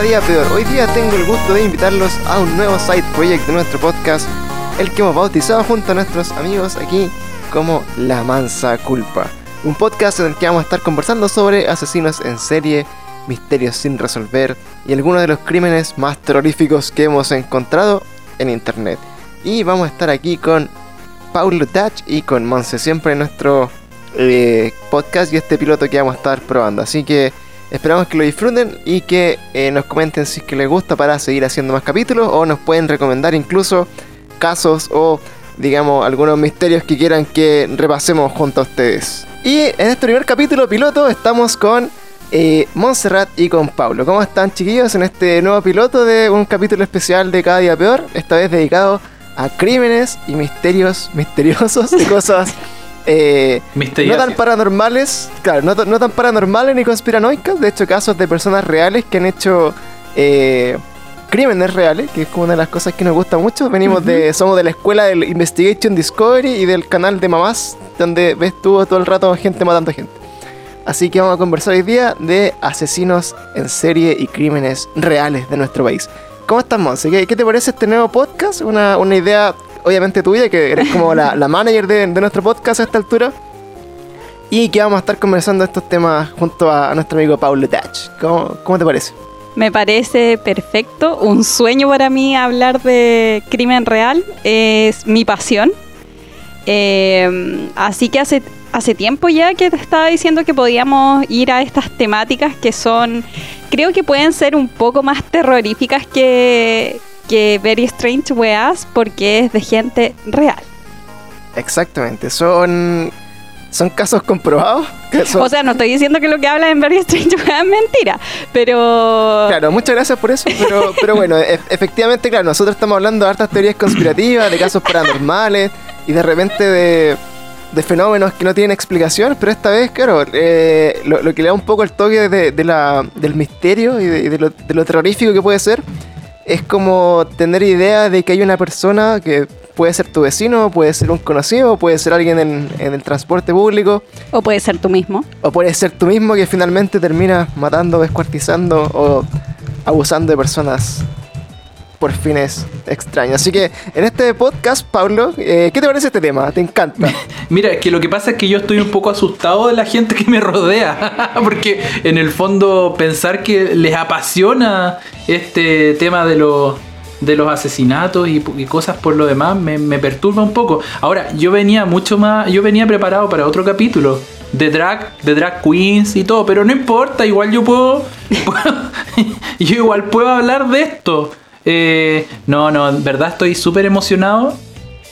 Día Peor? Hoy día tengo el gusto de invitarlos a un nuevo side project de nuestro podcast, el que hemos bautizado junto a nuestros amigos aquí como La Mansa Culpa. Un podcast en el que vamos a estar conversando sobre asesinos en serie, misterios sin resolver y algunos de los crímenes más terroríficos que hemos encontrado en internet. Y vamos a estar aquí con Paulo Dutch y con Monse, siempre en nuestro eh, podcast y este piloto que vamos a estar probando. Así que esperamos que lo disfruten y que eh, nos comenten si es que les gusta para seguir haciendo más capítulos o nos pueden recomendar incluso casos o digamos algunos misterios que quieran que repasemos junto a ustedes. Y en este primer capítulo piloto estamos con eh, Montserrat y con Pablo. ¿Cómo están chiquillos en este nuevo piloto de un capítulo especial de Cada Día Peor? Esta vez dedicado a crímenes y misterios misteriosos y cosas eh, no tan paranormales, claro, no, no, tan paranormales ni conspiranoicas, de hecho casos de personas reales que han hecho eh, crímenes reales, que es como una de las cosas que nos gusta mucho. Venimos de, somos de la escuela del Investigation Discovery y del canal de mamás, donde ves tú todo el rato gente matando gente. Así que vamos a conversar hoy día de asesinos en serie y crímenes reales de nuestro país. ¿Cómo estás, Monse? ¿Qué, ¿Qué, te parece este nuevo podcast? Una, una idea obviamente tuya, que eres como la, la manager de, de, nuestro podcast a esta altura. Y que vamos a estar conversando estos temas junto a, nuestro amigo Paulo Dutch. ¿Cómo, ¿Cómo te parece? Me parece perfecto, un sueño para mí hablar de crimen real, es mi pasión. Eh, así que hace, hace tiempo ya que te estaba diciendo que podíamos ir a estas temáticas que son, creo que pueden ser un poco más terroríficas que, que Very Strange Weas porque es de gente real. Exactamente, son son casos comprobados. Son... O sea, no estoy diciendo que lo que habla en Very Strange es mentira, pero... Claro, muchas gracias por eso, pero, pero bueno, e efectivamente, claro, nosotros estamos hablando de hartas teorías conspirativas, de casos paranormales y de repente de, de fenómenos que no tienen explicación, pero esta vez, claro, eh, lo, lo, que le da un poco el toque de, de la, del misterio y, de, y de, lo, de lo terrorífico que puede ser es como tener idea de que hay una persona que puede ser tu vecino, puede ser un conocido, puede ser alguien en, en, el transporte público. O puede ser tú mismo. O puede ser tú mismo que finalmente termina matando, descuartizando o abusando de personas por fines extraños. Así que en este podcast, Pablo, eh, ¿qué te parece este tema? ¿Te encanta? Mira, es que lo que pasa es que yo estoy un poco asustado de la gente que me rodea, porque en el fondo pensar que les apasiona este tema de los de los asesinatos y, y, cosas por lo demás me, perturba un poco. Ahora, yo venía mucho más, yo venía preparado para otro capítulo de drag, de drag queens y todo, pero no importa, igual yo puedo yo igual puedo hablar de esto. Eh, no, no, en verdad estoy súper emocionado,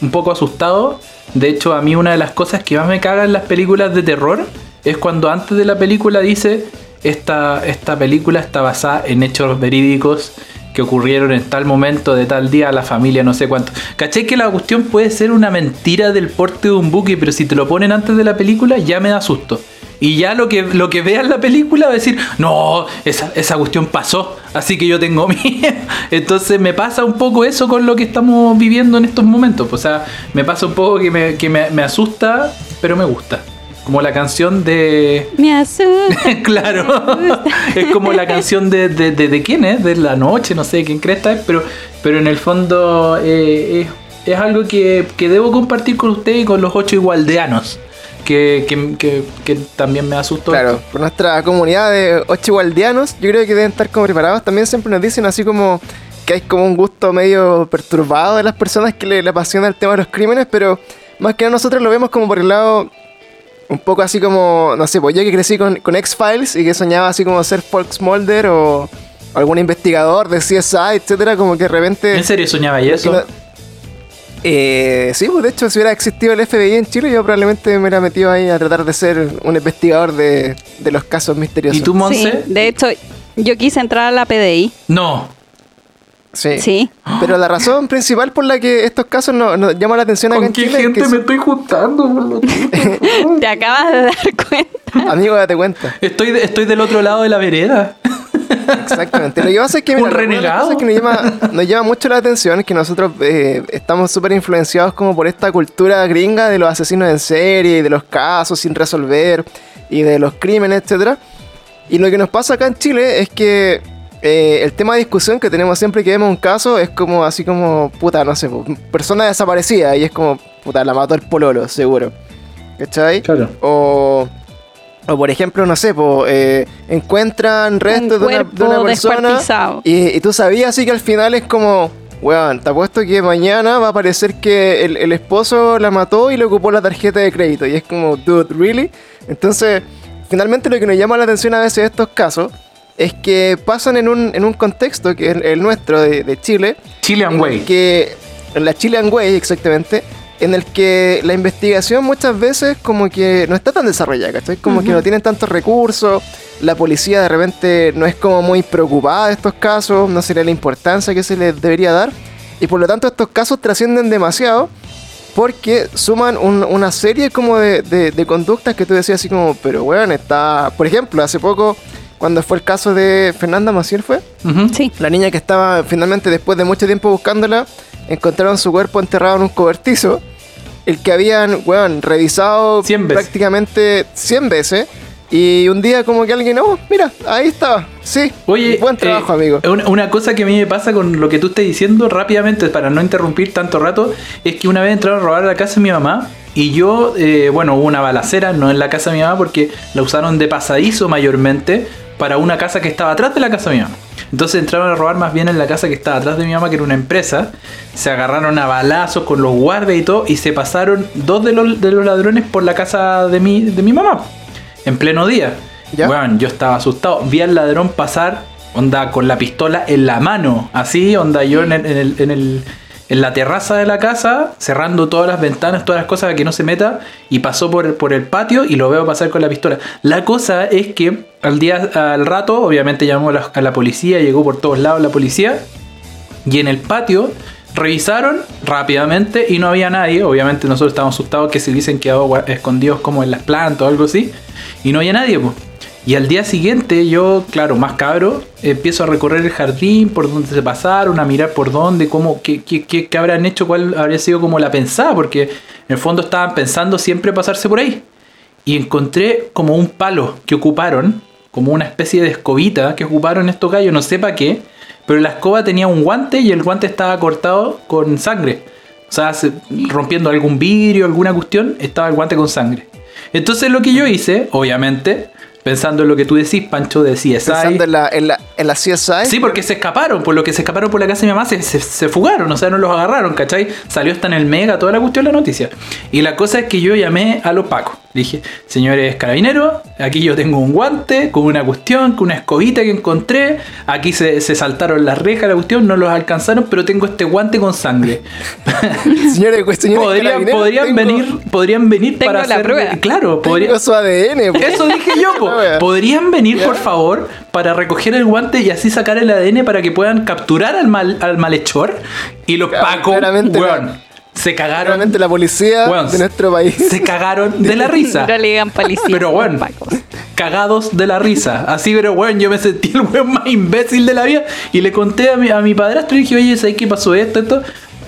un poco asustado. De hecho, a mí una de las cosas que más me caga en las películas de terror es cuando antes de la película dice esta, esta película está basada en hechos verídicos que ocurrieron en tal momento, de tal día, a la familia, no sé cuánto. ¿Caché que la cuestión puede ser una mentira del porte de un buque, pero si te lo ponen antes de la película, ya me da susto? Y ya lo que, lo que vea en la película va a decir, no, esa, esa cuestión pasó, así que yo tengo miedo. Entonces me pasa un poco eso con lo que estamos viviendo en estos momentos. O sea, me pasa un poco que me, que me, me asusta, pero me gusta. Como la canción de. Me asusta. claro. es como la canción de, de, de, de, quién es, de la noche, no sé quién cresta es, pero, pero en el fondo eh, es, es, algo que, que, debo compartir con usted y con los ocho igualdeanos. Que, que, que, que también me asustó. Claro, por nuestra comunidad de ocho igualdeanos, yo creo que deben estar como preparados. También siempre nos dicen así como que hay como un gusto medio perturbado de las personas que le, le apasiona el tema de los crímenes, pero más que nada nosotros lo vemos como por el lado un poco así como, no sé, pues yo que crecí con, con X-Files y que soñaba así como ser Fox Mulder o algún investigador de CSI, etcétera, como que de repente... ¿En serio soñaba y eso? Eh, sí, pues de hecho, si hubiera existido el FBI en Chile, yo probablemente me hubiera metido ahí a tratar de ser un investigador de, de los casos misteriosos. ¿Y tú, Monse? Sí, de hecho, yo quise entrar a la PDI. No. Sí. sí. Pero la razón principal por la que estos casos nos no llaman la atención ¿Con acá en qué Chile gente es que me estoy juntando? Te acabas de dar cuenta. Amigo, date cuenta. Estoy, de, estoy del otro lado de la vereda. Exactamente. Lo que pasa es que, mira, Un renegado. Cosa que nos, llama, nos llama mucho la atención es que nosotros eh, estamos súper influenciados como por esta cultura gringa de los asesinos en serie y de los casos sin resolver y de los crímenes, etcétera. Y lo que nos pasa acá en Chile es que eh, el tema de discusión que tenemos siempre que vemos un caso es como así como, puta, no sé, po, persona desaparecida y es como, puta, la mató el pololo, seguro. ¿Cachai? Claro. O, o por ejemplo, no sé, po, eh, encuentran restos de una, de cuerpo una persona y, y tú sabías así que al final es como, weón, te apuesto que mañana va a aparecer que el, el esposo la mató y le ocupó la tarjeta de crédito. Y es como, dude, ¿really? Entonces, finalmente lo que nos llama la atención a veces de estos casos es que pasan en un, en un contexto que es el nuestro de, de Chile, Chilean Way. que en la Chilean Way exactamente en el que la investigación muchas veces como que no está tan desarrollada, ¿cachai? Como que no tienen tantos recursos, la policía de repente no es como muy preocupada de estos casos, no sería la importancia que se les debería dar, y por lo tanto estos casos trascienden demasiado porque suman un- una serie como de, de- de conductas que tú decías así como, pero bueno, está, por ejemplo, hace poco, cuando fue el caso de Fernanda Maciel fue. Sí. la niña que estaba finalmente después de mucho tiempo buscándola, encontraron su cuerpo enterrado en un cobertizo. El que habían, weón, revisado 100 veces. prácticamente 100 veces. Y un día como que alguien, oh, mira, ahí estaba. Sí, Oye, buen trabajo, eh, amigo. Una, una cosa que a mí me pasa con lo que tú estás diciendo rápidamente, para no interrumpir tanto rato, es que una vez entraron a robar la casa de mi mamá y yo, eh, bueno, hubo una balacera, no en la casa de mi mamá, porque la usaron de pasadizo mayormente para una casa que estaba atrás de la casa de mi mamá. Entonces entraron a robar más bien en la casa que estaba atrás de mi mamá, que era una empresa. Se agarraron a balazos con los guardias y todo, y se pasaron dos de los, de los ladrones por la casa de mi, de mi mamá, en pleno día. ¿Ya? Weón, yo estaba asustado. Vi al ladrón pasar, onda, con la pistola en la mano. Así, onda, yo en, el- en el- en el- en la terraza de la casa, cerrando todas las ventanas, todas las cosas para que no se meta. Y pasó por, por el patio y lo veo pasar con la pistola. La cosa es que al día, al rato, obviamente llamó a la, a la policía, llegó por todos lados la policía. Y en el patio revisaron rápidamente y no había nadie. Obviamente nosotros estábamos asustados que se hubiesen quedado escondidos como en las plantas o algo así. Y no había nadie, pues. Y al día siguiente yo, claro, más cabro, empiezo a recorrer el jardín, por donde se pasaron, a mirar por dónde, cómo, qué, qué, qué- habrán hecho, cuál habría sido como la pensada, porque en el fondo estaban pensando siempre pasarse por ahí. Y encontré como un palo que ocuparon, como una especie de escobita que ocuparon estos gallos, no sé para qué, pero la escoba tenía un guante y el guante estaba cortado con sangre. O sea, se- rompiendo algún vidrio, alguna cuestión, estaba el guante con sangre. Entonces lo que yo hice, obviamente, pensando en lo que tú decís, Pancho, de CSI. Pensando en la, en la, en la CSI. Sí, porque se escaparon, por lo que se escaparon por la casa de mi mamá, se, se- se fugaron, o sea, no los agarraron, ¿cachai? Salió hasta en el mega toda la cuestión la noticia. Y la cosa es que yo llamé a los pacos. Dije, señores carabineros, aquí yo tengo un guante con una cuestión, con una escobita que encontré. Aquí se, se saltaron las rejas, la cuestión, no los alcanzaron, pero tengo este guante con sangre. Señores, pues, señores podrían, carabineros, podrían tengo- venir, podrían venir Tengo para la hacer. prueba. Claro, podría, tengo su ADN. pues. eso dije yo, po. Podrían venir, ¿Ya? por favor, para recoger el guante y así sacar el ADN para que puedan capturar al, mal, al malhechor. Y los Claro, pacos, claramente weón, se cagaron. Realmente la policía Weón, de nuestro país. Se cagaron de la risa. No le digan policía. Pero bueno, cagados de la risa. Así, pero bueno, yo me sentí el weón más imbécil de la vida. Y le conté a mi, a mi padrastro y dije, oye, ¿sabes qué pasó esto, esto?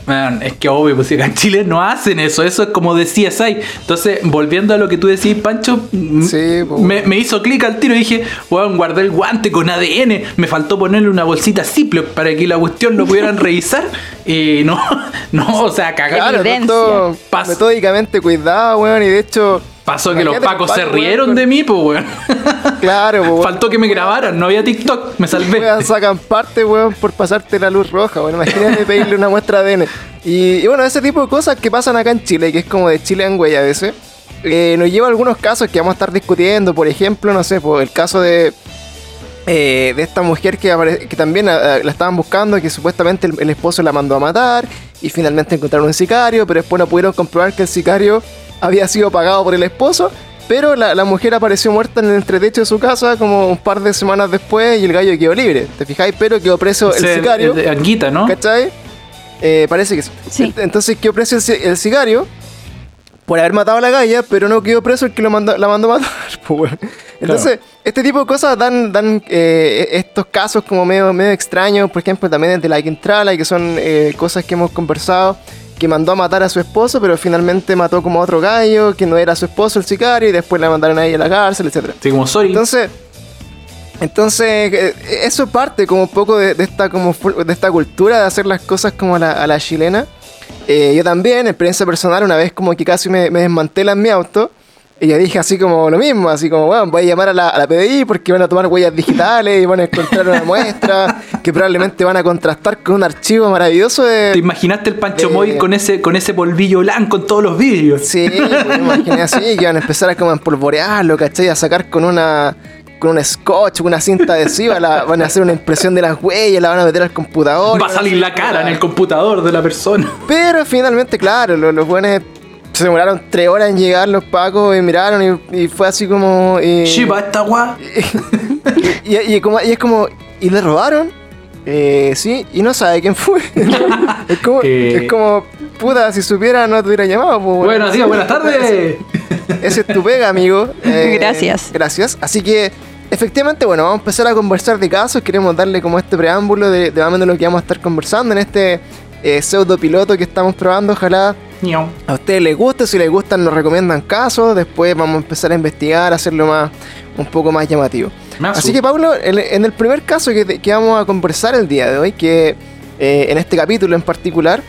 Man, es que obvio, pues si acá en Chile no hacen eso, eso es como de CSI. Entonces, volviendo a lo que tú decís, Pancho, m- Sí, po. me, me hizo clic al tiro y dije, weón, guardé el guante con ADN, me faltó ponerle una bolsita Ziploc para que la cuestión lo pudieran revisar. Y no, no, o sea, cagaron. Claro, todo Pas- metódicamente cuidado, weón, y de hecho... Pasó que los pacos se rieron de mí, pues, weón. Claro, weón. Faltó que me grabaran, no había TikTok, me salvé. Weón, sacan parte, weón, por pasarte la luz roja, weón. Imagínate pedirle una muestra de ADN. Y, y bueno, ese tipo de cosas que pasan acá en Chile, que es como de Chile en güey a veces, eh, nos lleva a algunos casos que vamos a estar discutiendo. Por ejemplo, no sé, por el caso de. eh, de esta mujer que, apare- que también ah, la estaban buscando, que supuestamente el, el esposo la mandó a matar y finalmente encontraron un sicario, pero después no pudieron comprobar que el sicario había sido pagado por el esposo. Pero la, la mujer apareció muerta en el entretecho de su casa como un par de semanas después y el gallo quedó libre. ¿Te fijáis? Pero quedó preso el sicario. el Anguita, ¿no? ¿Cachai? Eh, parece que sí. Sí. Entonces quedó preso el, sicario por haber matado a la galla, pero no quedó preso el que lo mandó, la mandó a matar. pues. Entonces, este tipo de cosas dan, dan eh, estos casos como medio, medio extraños, por ejemplo, también el de la Quintrala, que son eh, cosas que hemos conversado, que mandó a matar a su esposo, pero finalmente mató como a otro gallo, que no era su esposo el sicario, y después la mandaron ahí a la cárcel, etcétera Sí, como sorry. entonces, Entonces, eh, eso parte como un poco de, de esta, como, de esta cultura de hacer las cosas como a la, a la chilena. Eh, yo también, experiencia personal, una vez como que casi me, me desmantelan mi auto. Y yo dije así como lo mismo, así como, bueno, voy a llamar a la, a la PDI porque van a tomar huellas digitales y van a encontrar una muestra que probablemente van a contrastar con un archivo maravilloso ¿Te de... imaginaste el Pancho Móvil con ese, con ese polvillo blanco en todos los vídeos? Sí, pues, me imaginé así, que iban a empezar a como empolvorearlo, ¿cachai? A sacar con una con un scotch, con una cinta adhesiva, la, van a hacer una impresión de las huellas, la van a meter al computador. Va a salir la cara en el computador de la persona. Pero finalmente, claro, los, los buenos se demoraron tres horas en llegar los pacos y miraron y, y fue así como... eh, Shiba, esta guá. y, y- y como- y es como... ¿Y le robaron? Eh, sí, y no sabe quién fue. es, como, Eh. es como, puta, si supiera no te hubiera llamado. pues, Buenos días, buenas tardes. Ese es tu pega, amigo. Eh, Gracias. Gracias. Así que, efectivamente, bueno, vamos a empezar a conversar de casos. Queremos darle como este preámbulo de, de más o menos lo que vamos a estar conversando en este eh, pseudo piloto que estamos probando. Ojalá. A ustedes les guste. Si les gustan, nos recomiendan casos. Después vamos a empezar a investigar, a hacerlo más un poco más llamativo. Así que, Pablo, en, el primer caso que, que vamos a conversar el día de hoy, que eh, en este capítulo en particular,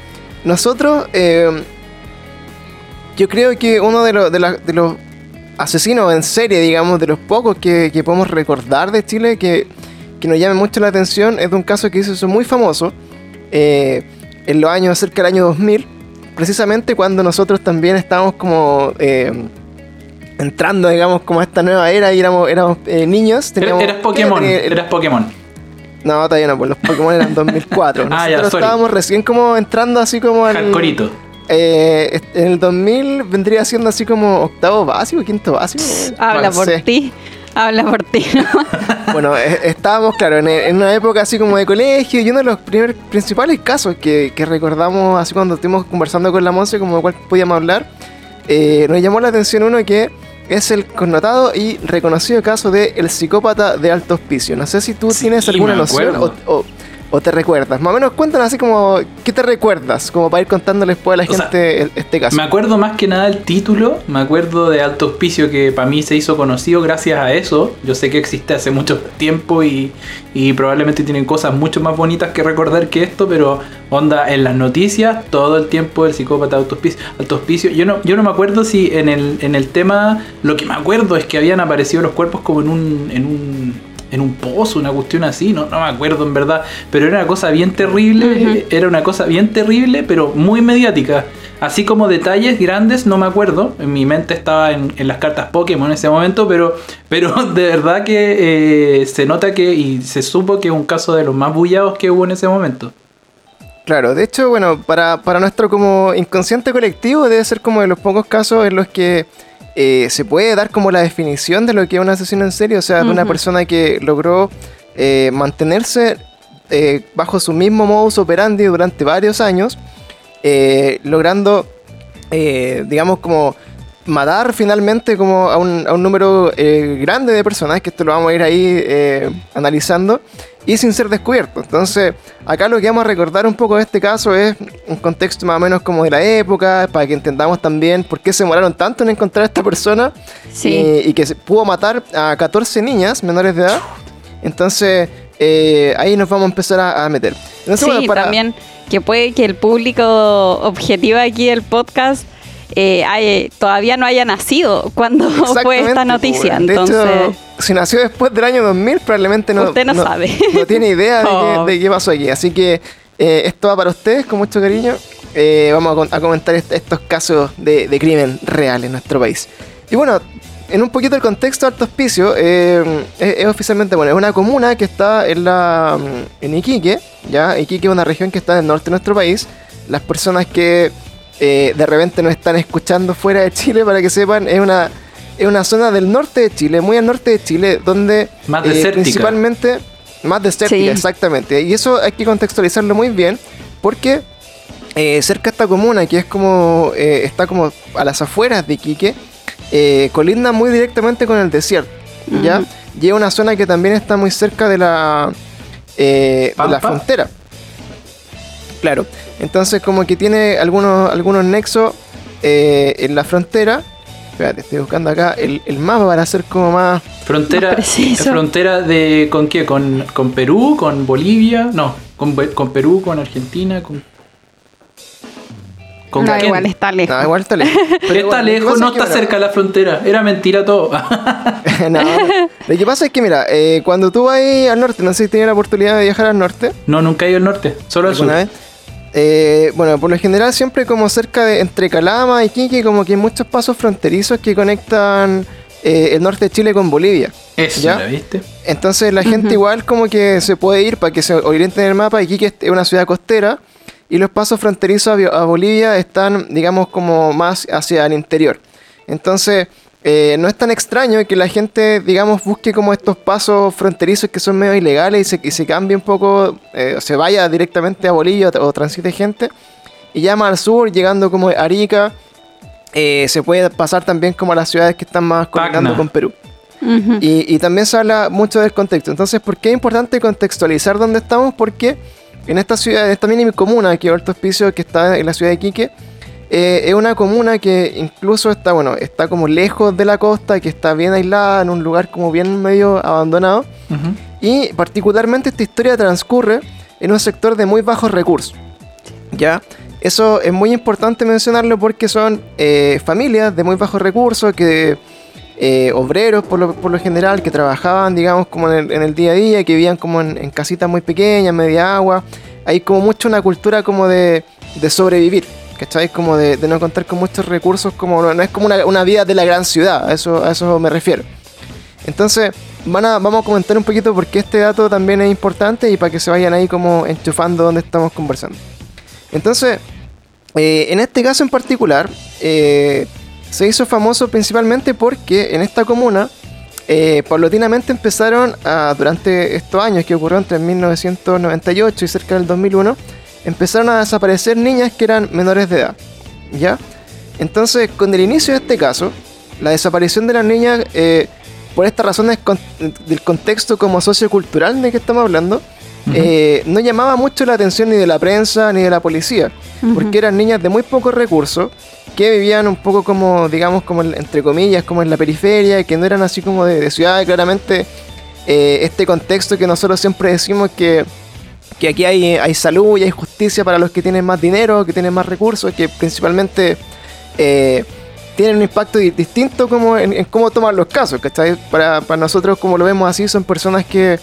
nosotros, eh, yo creo que uno de, los- de, la- de los asesinos en serie, digamos, de los pocos que, que podemos recordar de Chile, que, que nos llame mucho la atención, es de un caso que hizo eso muy famoso eh, en los años, cerca del año 2000, precisamente cuando nosotros también estábamos como... eh, entrando, digamos, como a esta nueva era y éramos, éramos eh, niños. Era- teníamos- Eras Pokémon. tenía- Eras Pokémon. No, todavía no, pues los Pokémon eran 2004. Ah, ya, Nosotros sorry. estábamos recién como entrando así como al... Hardcoreito. Eh, en el 2000 vendría siendo así como octavo básico, quinto básico. Habla por ti. Habla por ti. Bueno, eh, estábamos, claro, en, en una época así como de colegio y uno de los primeros principales casos que, que recordamos así cuando estuvimos conversando con la Monse, como de cuál podíamos hablar, eh, nos llamó la atención uno que es el connotado y reconocido caso de el psicópata de alto hospicio. No sé si tú Sí, tienes alguna noción o- o te recuerdas. Más o menos cuéntanos así como, ¿qué te recuerdas? Como para ir contándoles después a la O gente este caso. Me acuerdo más que nada el título, me acuerdo de Alto Hospicio que para mí se hizo conocido gracias a eso. Yo sé que existe hace mucho tiempo y, y probablemente tienen cosas mucho más bonitas que recordar que esto, pero onda en las noticias todo el tiempo el psicópata de Alto Hospicio. Alto Hospicio. Yo, no, yo no me acuerdo si en el, en el tema, lo que me acuerdo es que habían aparecido los cuerpos como en un... En un en un pozo, una cuestión así, no, no me acuerdo en verdad, pero era una cosa bien terrible, era una cosa bien terrible, pero muy mediática. Así como detalles grandes, no me acuerdo. En mi mente estaba en, en las cartas Pokémon en ese momento, pero, pero de verdad que eh, se nota que y se supo que es un caso de los más bullados que hubo en ese momento. Claro, de hecho, bueno, para, para nuestro como inconsciente colectivo debe ser como de los pocos casos en los que eh, se puede dar como la definición de lo que es un asesino en serie, o sea, de una persona que logró eh, mantenerse eh, bajo su mismo modus operandi durante varios años, logrando, digamos, como matar finalmente como a un, a un número grande de personas, que esto lo vamos a ir ahí analizando, y sin ser descubierto. Entonces, acá lo que vamos a recordar un poco de este caso es un contexto más o menos como de la época, para que entendamos también por qué se demoraron tanto en encontrar a esta persona Sí. y, y que se pudo matar a 14 niñas menores de edad. Entonces, eh, ahí nos vamos a empezar a, a meter. Entonces, sí, bueno, para- también que puede que el público objetivo aquí del podcast eh, hay- todavía no haya nacido cuando fue esta noticia. pues, de Entonces, hecho, si nació después del año 2000, probablemente no, Usted no sabe. no tiene idea de, qué, de qué pasó aquí. Así que eh, esto va para ustedes con mucho cariño. Eh, vamos a, comentar est- estos casos de, de crimen real en nuestro país. Y bueno, en un poquito el contexto de Alto Hospicio, eh, es, es oficialmente, bueno, es una comuna que está en la mm, en Iquique, ¿ya? Iquique es una región que está en el norte de nuestro país. Las personas que eh, de repente nos están escuchando fuera de Chile, para que sepan, es una, es una zona del norte de Chile, muy al norte de Chile, donde Más eh, principalmente más desértica, Sí. exactamente. Y eso hay que contextualizarlo muy bien, porque eh, cerca de esta comuna, que es como eh, está como a las afueras de Iquique, eh, colinda muy directamente con el desierto, ¿ya? Ujú. Y es una zona que también está muy cerca de la, eh, de la frontera. Claro, entonces como que tiene algunos, algunos nexos eh, en la frontera Espérate, estoy buscando acá el, el mapa para hacer como más. Frontera, Más preciso. frontera de con qué? Con, con Perú, con Bolivia, no, con, con Perú, con Argentina, con con no, quién? igual está lejos. No, igual está lejos. Pero está lejos, no que, está cerca la frontera. Era mentira todo. no. Lo que pasa es que, mira, eh, cuando tú vas ahí al norte, no sé si tienes la oportunidad de viajar al norte no, nunca he ido al norte, solo al sur. alguna vez. Eh, bueno, por lo general siempre como cerca de entre Calama y Quique, como que hay muchos pasos fronterizos que conectan eh, el norte de Chile con Bolivia. Eso, ¿Ya? ¿la viste? Entonces la gente igual como que se puede ir para que se orienten en el mapa. Iquique es una ciudad costera y los pasos fronterizos a Bolivia están, digamos, como más hacia el interior. Entonces eh, no es tan extraño que la gente, digamos, busque como estos pasos fronterizos que son medio ilegales y se, y se cambie un poco, eh, o se vaya directamente a Bolivia o, transite gente y llama al sur, llegando como a Arica. eh, se puede pasar también como a las ciudades que están más conectando con Perú. Y, y también se habla mucho del contexto. Entonces, ¿por qué es importante contextualizar dónde estamos? Porque en esta ciudad, en esta mini comuna que es Alto Hospicio, que está en la ciudad de Iquique, eh, es una comuna que incluso está, bueno, está como lejos de la costa, que está bien aislada, en un lugar como bien medio abandonado. Ujú. Y particularmente esta historia transcurre en un sector de muy bajos recursos. ¿Ya? Eso es muy importante mencionarlo porque son eh, familias de muy bajos recursos, que eh, obreros por lo, por lo general, que trabajaban, digamos, como en el, en el día a día, que vivían como en, en casitas muy pequeñas, media agua. Hay como mucho una cultura como de, de sobrevivir, ¿cachai? Como de, no contar con muchos recursos, como no, es como una, vida de la gran ciudad, a eso, a eso me refiero. Entonces, van a, vamos a comentar un poquito por qué este dato también es importante y para que se vayan ahí como enchufando donde estamos conversando. Entonces, eh, en este caso en particular, eh, se hizo famoso principalmente porque en esta comuna, eh, paulatinamente empezaron durante estos años que ocurrió entre 1998 y cerca del 2001, empezaron a desaparecer niñas que eran menores de edad. ¿Ya? Entonces, con el inicio de este caso, la desaparición de las niñas, eh, por estas razones con- del contexto como sociocultural de que estamos hablando, eh, no llamaba mucho la atención ni de la prensa ni de la policía, porque eran niñas de muy pocos recursos que vivían un poco como, digamos, como en- entre comillas, como en la periferia, y que no eran así como de, de ciudad, claramente eh, este contexto que nosotros siempre decimos que, que aquí hay, hay salud y hay justicia para los que tienen más dinero, que tienen más recursos, que principalmente eh, tienen un impacto di- distinto como en, en cómo toman los casos, ¿cachai? Para, para nosotros, como lo vemos así, son personas que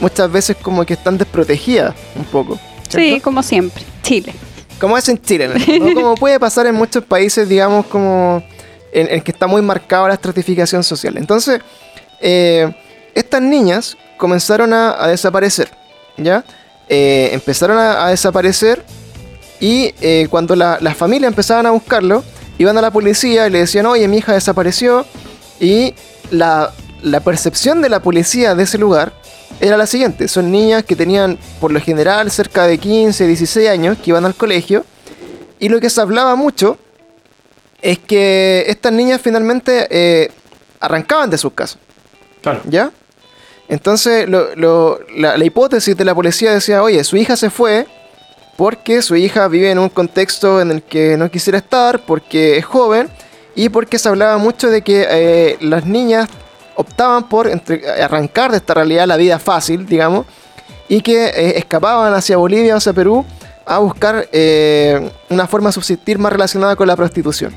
muchas veces como que están desprotegidas un poco. Sí, como siempre. Chile. Como es en Chile, ¿no? como puede pasar en muchos países, digamos, como en, en que está muy marcada la estratificación social. Entonces, eh, estas niñas comenzaron a, a desaparecer, ¿ya? Eh, empezaron a, a desaparecer y eh, cuando la- las familias empezaban a buscarlo, iban a la policía y le decían, oye, mi hija desapareció. Y la, la percepción de la policía de ese lugar era la siguiente. Son niñas que tenían, por lo general, cerca de 15, 16 años, que iban al colegio. Y lo que se hablaba mucho es que estas niñas finalmente eh, arrancaban de sus casas. Claro. ¿Ya? Entonces, lo- lo- la, la hipótesis de la policía decía, oye, su hija se fue porque su hija vive en un contexto en el que no quisiera estar, porque es joven y porque se hablaba mucho de que eh, las niñas optaban por entre- arrancar de esta realidad la vida fácil, digamos, y que eh, escapaban hacia Bolivia o hacia Perú a buscar eh, una forma de subsistir más relacionada con la prostitución.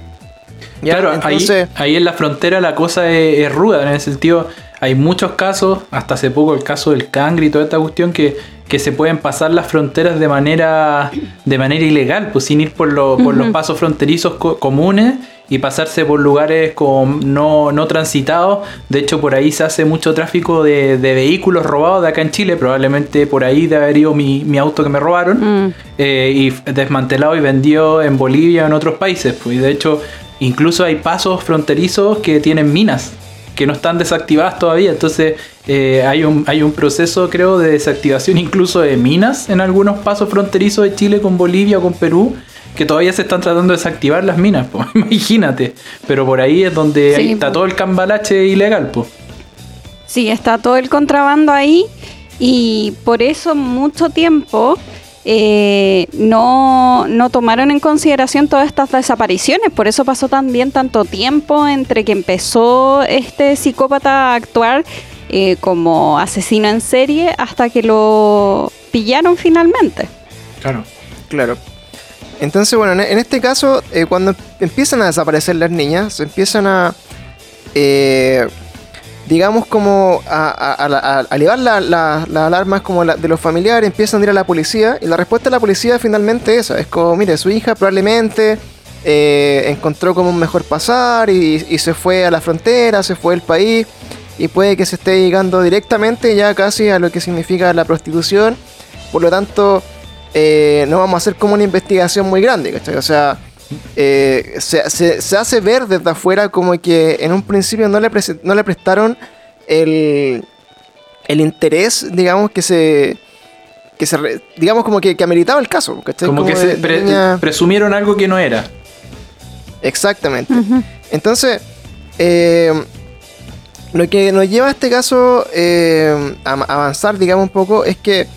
¿Ya? Claro, Entonces, ahí, ahí en la frontera la cosa es, es ruda, en el sentido, hay muchos casos, hasta hace poco el caso del cangre y toda esta cuestión, que, que se pueden pasar las fronteras de manera, de manera ilegal, pues sin ir por, lo- por los pasos fronterizos co- comunes y pasarse por lugares con, no, no transitados. De hecho, por ahí se hace mucho tráfico de, de vehículos robados de acá en Chile, probablemente por ahí de haber ido mi, mi auto que me robaron Mm. eh, y desmantelado y vendido en Bolivia o en otros países. Pues, y de hecho, incluso hay pasos fronterizos que tienen minas que no están desactivadas todavía. Entonces, eh, hay, un, hay un proceso, creo, de desactivación incluso de minas en algunos pasos fronterizos de Chile con Bolivia o con Perú. Que todavía se están tratando de desactivar las minas, imagínate. Pero por ahí es donde Sí, ahí está todo el cambalache ilegal, pues. Sí, está todo el contrabando ahí y por eso mucho tiempo eh, no, no tomaron en consideración todas estas desapariciones. Por eso pasó también tanto tiempo entre que empezó este psicópata a actuar eh, como asesino en serie hasta que lo pillaron finalmente. Claro. Claro. Entonces, bueno, en, este caso, eh, cuando empiezan a desaparecer las niñas, empiezan a, eh, digamos, como a, a, a, elevar la- la- las alarmas como la- de los familiares, empiezan a ir a la policía, y la respuesta de la policía finalmente es esa, es como, mire, su hija probablemente eh, encontró como un mejor pasar y, y se fue a la frontera, se fue del país, y puede que se esté llegando directamente ya casi a lo que significa la prostitución, por lo tanto eh, no vamos a hacer como una investigación muy grande, ¿cachai? O sea, eh, se, se- se hace ver desde afuera como que en un principio no le, no le prestaron el, el interés, digamos, que se... Que se re- digamos como que, que ameritaba el caso, ¿cachai? Como, que de- se de pre- niña- presumieron algo que no era. Exactamente. Entonces, eh, lo que nos lleva a este caso eh, a avanzar, digamos, un poco, es que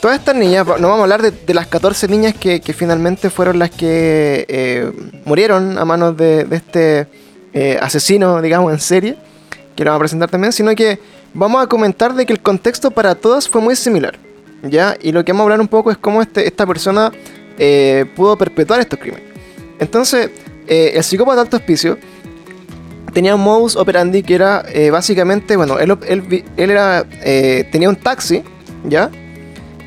todas estas niñas, no vamos a hablar de, las 14 niñas que, finalmente fueron las que eh, murieron a manos de, este eh, asesino, digamos, en serie, que lo vamos a presentar también, sino que vamos a comentar de que el contexto para todas fue muy similar, ¿ya? Y lo que vamos a hablar un poco es cómo este, esta persona eh, pudo perpetuar estos crímenes. Entonces, el psicópata de alto hospicio tenía un modus operandi que era básicamente, bueno, él, él él era, tenía un taxi, ¿ya?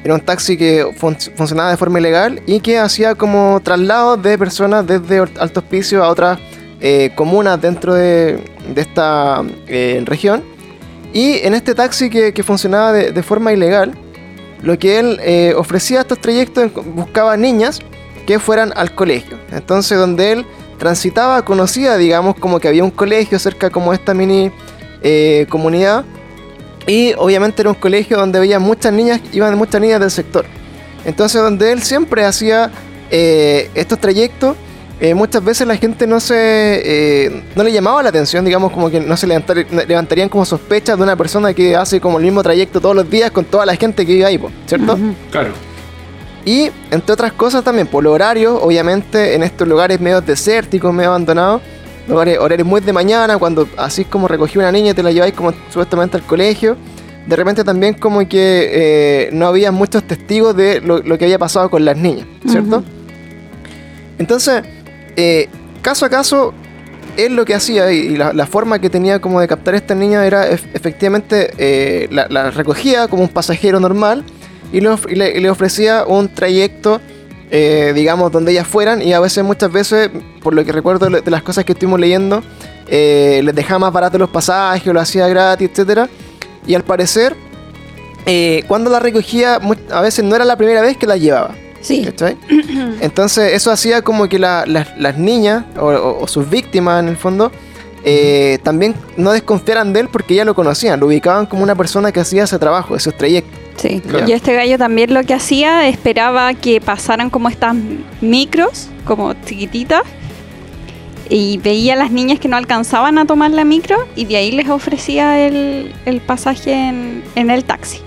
Era un taxi que fun- funcionaba de forma ilegal y que hacía como traslados de personas desde alto hospicio a otras eh, comunas dentro de, de esta eh, región. Y en este taxi que, que funcionaba de, de forma ilegal, lo que él eh, ofrecía a estos trayectos buscaba niñas que fueran al colegio. Entonces, donde él transitaba, conocía, digamos, como que había un colegio cerca como esta mini eh, comunidad. Y obviamente era un colegio donde veía muchas niñas, iban muchas niñas del sector. Entonces, donde él siempre hacía eh, estos trayectos, eh, muchas veces la gente no se eh, no le llamaba la atención, digamos, como que no se levantar- levantarían como sospechas de una persona que hace como el mismo trayecto todos los días con toda la gente que vive ahí, ¿cierto? Claro. Y entre otras cosas también, por los horarios, obviamente en estos lugares medio desérticos, medio abandonados, horarios muy de mañana, cuando así como recogí una niña y te la lleváis como supuestamente al colegio, de repente también como que eh, no había muchos testigos de lo, lo que había pasado con las niñas, ¿cierto? Entonces, eh, caso a caso, él lo que hacía y la, la forma que tenía como de captar a esta niña era ef- efectivamente eh, la, la recogía como un pasajero normal y le, of- y le- y le ofrecía un trayecto, eh, digamos, donde ellas fueran y a veces, muchas veces, por lo que recuerdo de las cosas que estuvimos leyendo, eh, les dejaba más barato los pasajes lo hacía gratis, etcétera Y al parecer, eh, cuando la recogía, a veces no era la primera vez que la llevaba. Sí. ¿cachai? Entonces eso hacía como que la- las- las niñas o, o- o sus víctimas en el fondo eh, también no desconfiaran de él porque ya lo conocían, lo ubicaban como una persona que hacía ese trabajo, esos trayectos. Sí. Y este gallo también lo que hacía, esperaba que pasaran como estas micros, como chiquititas, y veía a las niñas que no alcanzaban a tomar la micro, y de ahí les ofrecía el, el pasaje en, en el taxi.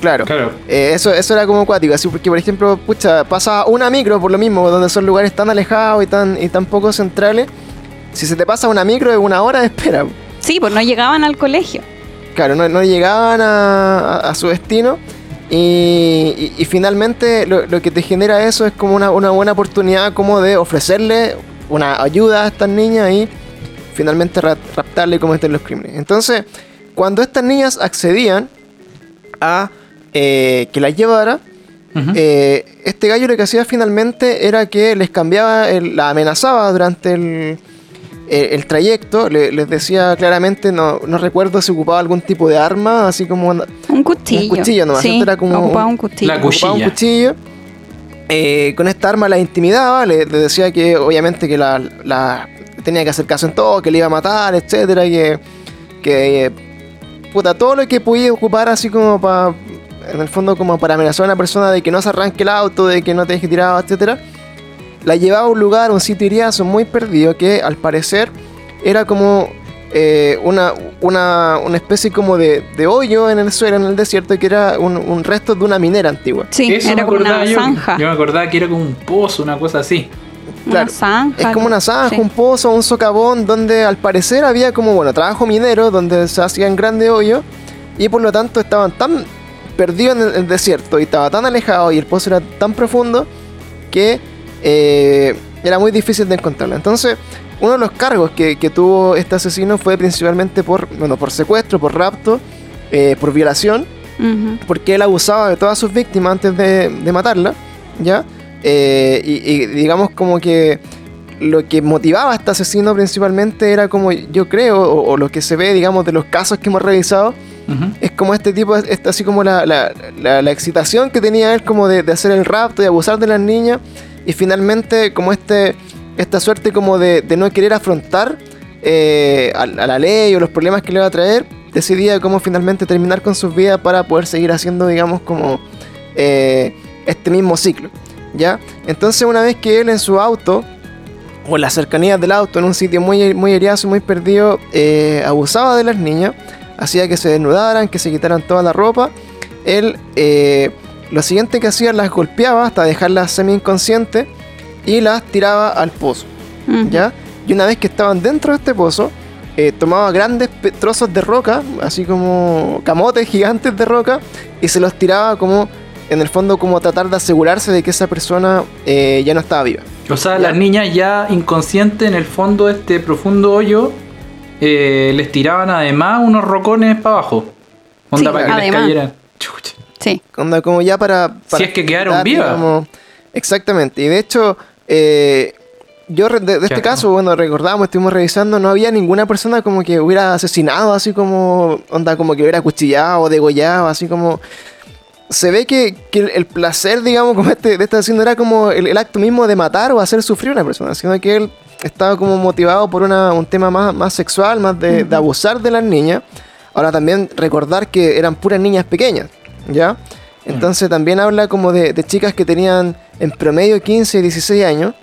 Claro. Claro. Eh, eso, eso era como acuático, así porque por ejemplo, pucha, pasa una micro por lo mismo, donde son lugares tan alejados y tan, y tan poco centrales. Si se te pasa una micro es una hora de espera. Sí, pues no llegaban al colegio. Claro, no, no llegaban a, a- su destino. Y, y- y finalmente lo, lo que te genera eso es como una, una buena oportunidad como de ofrecerle una ayuda a estas niñas y finalmente ra- raptarle y cometer los crímenes. Entonces, cuando estas niñas accedían a eh, que las llevara, eh, este gallo lo que hacía finalmente era que les cambiaba, el- la amenazaba durante el, el- el trayecto, le- les decía claramente, no, no recuerdo si ocupaba algún tipo de arma, así como Un cuchillo. Un cuchillo nomás, Sí, era como ocupaba un- un cuchillo. La ocupaba un Cuchilla. cuchillo. Eh, con esta arma la intimidaba, le, le decía que obviamente que la, la- tenía que hacer caso en todo, que le iba a matar, etcétera, que, que eh, puta, todo lo que podía ocupar así como para, en el fondo como para amenazar a una persona de que no se arranque el auto, de que no te deje tirado, etcétera, la llevaba a un lugar, un sitio iriazo muy perdido que al parecer era como eh, una, una, una especie como de, de hoyo en el suelo, en el desierto, que era un, un resto de una minera antigua. Sí, Eso era me como una acordaba yo. zanja. Yo me acordaba que era como un pozo, una cosa así. Una Claro, zanja. Es como una zanja, sí. un pozo, un socavón, donde al parecer había como, bueno, trabajo minero, donde se hacían grandes hoyos, y por lo tanto estaban tan perdidos en el, el desierto y estaba tan alejado y el pozo era tan profundo que eh, era muy difícil de encontrarlo. Entonces, uno de los cargos que, que tuvo este asesino fue principalmente por, bueno, por secuestro, por rapto, eh, por violación, porque él abusaba de todas sus víctimas antes de, de matarla, ¿ya? Eh, y, y digamos como que lo que motivaba a este asesino principalmente era como yo creo, o, o lo que se ve, digamos, de los casos que hemos revisado, es como este tipo, es así como la, la- la- la excitación que tenía él como de, de hacer el rapto y abusar de las niñas, y finalmente como este, esta suerte como de, de no querer afrontar eh, a, la ley o los problemas que le iba a traer, decidía como finalmente terminar con sus vidas para poder seguir haciendo, digamos, como eh, este mismo ciclo, ¿ya? Entonces una vez que él en su auto, o en las cercanías del auto, en un sitio muy, muy heriazo, muy perdido, eh, abusaba de las niñas, hacía que se desnudaran, que se quitaran toda la ropa. Él lo siguiente que hacía las golpeaba hasta dejarlas semi inconscientes y las tiraba al pozo. ¿ya? Y una vez que estaban dentro de este pozo, eh, tomaba grandes trozos de roca, así como camotes gigantes de roca, y se los tiraba como, en el fondo, como tratar de asegurarse de que esa persona eh, ya no estaba viva. O sea, Ya. las niñas ya inconscientes en el fondo de este profundo hoyo eh, les tiraban además unos rocones para abajo. Onda Sí, para que les cayeran. Chucha. Sí. Onda, como ya para... para es que quedaron dar, vivas. digamos, exactamente. Y de hecho, eh, yo de, de este caso, bueno, recordamos, estuvimos revisando, no había ninguna persona como que hubiera asesinado, así como, onda, como que hubiera cuchillado o degollado, así como... Se ve que, que el, el placer, digamos, como este, de este asesino era como el, el acto mismo de matar o hacer sufrir a una persona, sino que él estaba como motivado por una, un tema más, más sexual, más de, de abusar de las niñas. Ahora también recordar que eran puras niñas pequeñas, ¿ya? Entonces también habla como de, de chicas que tenían en promedio 15 y 16 años,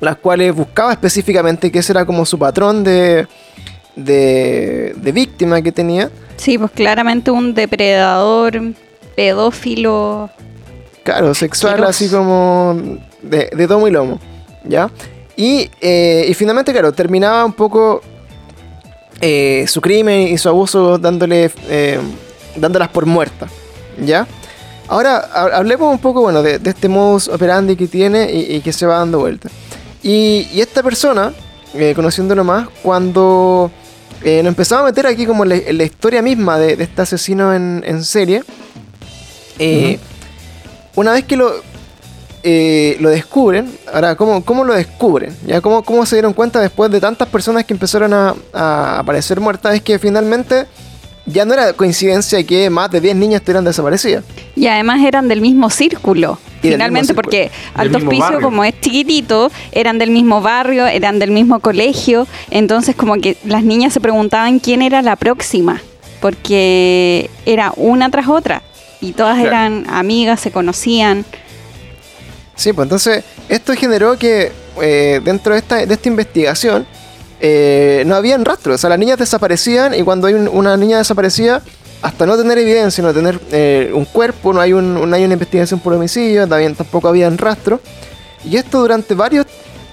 las cuales buscaba específicamente que ese era como su patrón de, de, de víctima que tenía. Sí, pues claramente un depredador pedófilo. Claro, sexual así como de, de tomo y lomo, ¿ya? Y, eh, y finalmente, claro, terminaba un poco eh, su crimen y su abuso dándole, eh, dándolas por muertas, ¿ya? Ahora ha- hablemos un poco, bueno, de, de este modus operandi que tiene y, y que se va dando vuelta. Y, y esta persona, eh, conociéndolo más, cuando eh, nos empezamos a meter aquí como en la, en la historia misma de, de este asesino en, en serie, eh, una vez que lo, eh, lo descubren, ahora, ¿cómo, cómo lo descubren? ¿Ya? ¿Cómo, ¿Cómo se dieron cuenta después de tantas personas que empezaron a, a aparecer muertas? Es que finalmente ya no era coincidencia que más de 10 niñas estuvieran desaparecidas. Y además eran del mismo círculo. Y Finalmente, mismo porque Alto Hospicio, barrio. como es chiquitito, eran del mismo barrio, eran del mismo colegio. Entonces, como que las niñas se preguntaban quién era la próxima. Porque era una tras otra. Y todas Claro. eran amigas, se conocían. Sí, pues entonces esto generó que eh, dentro de esta, de esta investigación eh, no habían rastros. O sea, las niñas desaparecían y cuando hay un- una niña desaparecida, hasta no tener evidencia, no tener eh, un cuerpo, no hay, un, no hay una investigación por homicidio, también tampoco habían rastros. Y esto durante varios,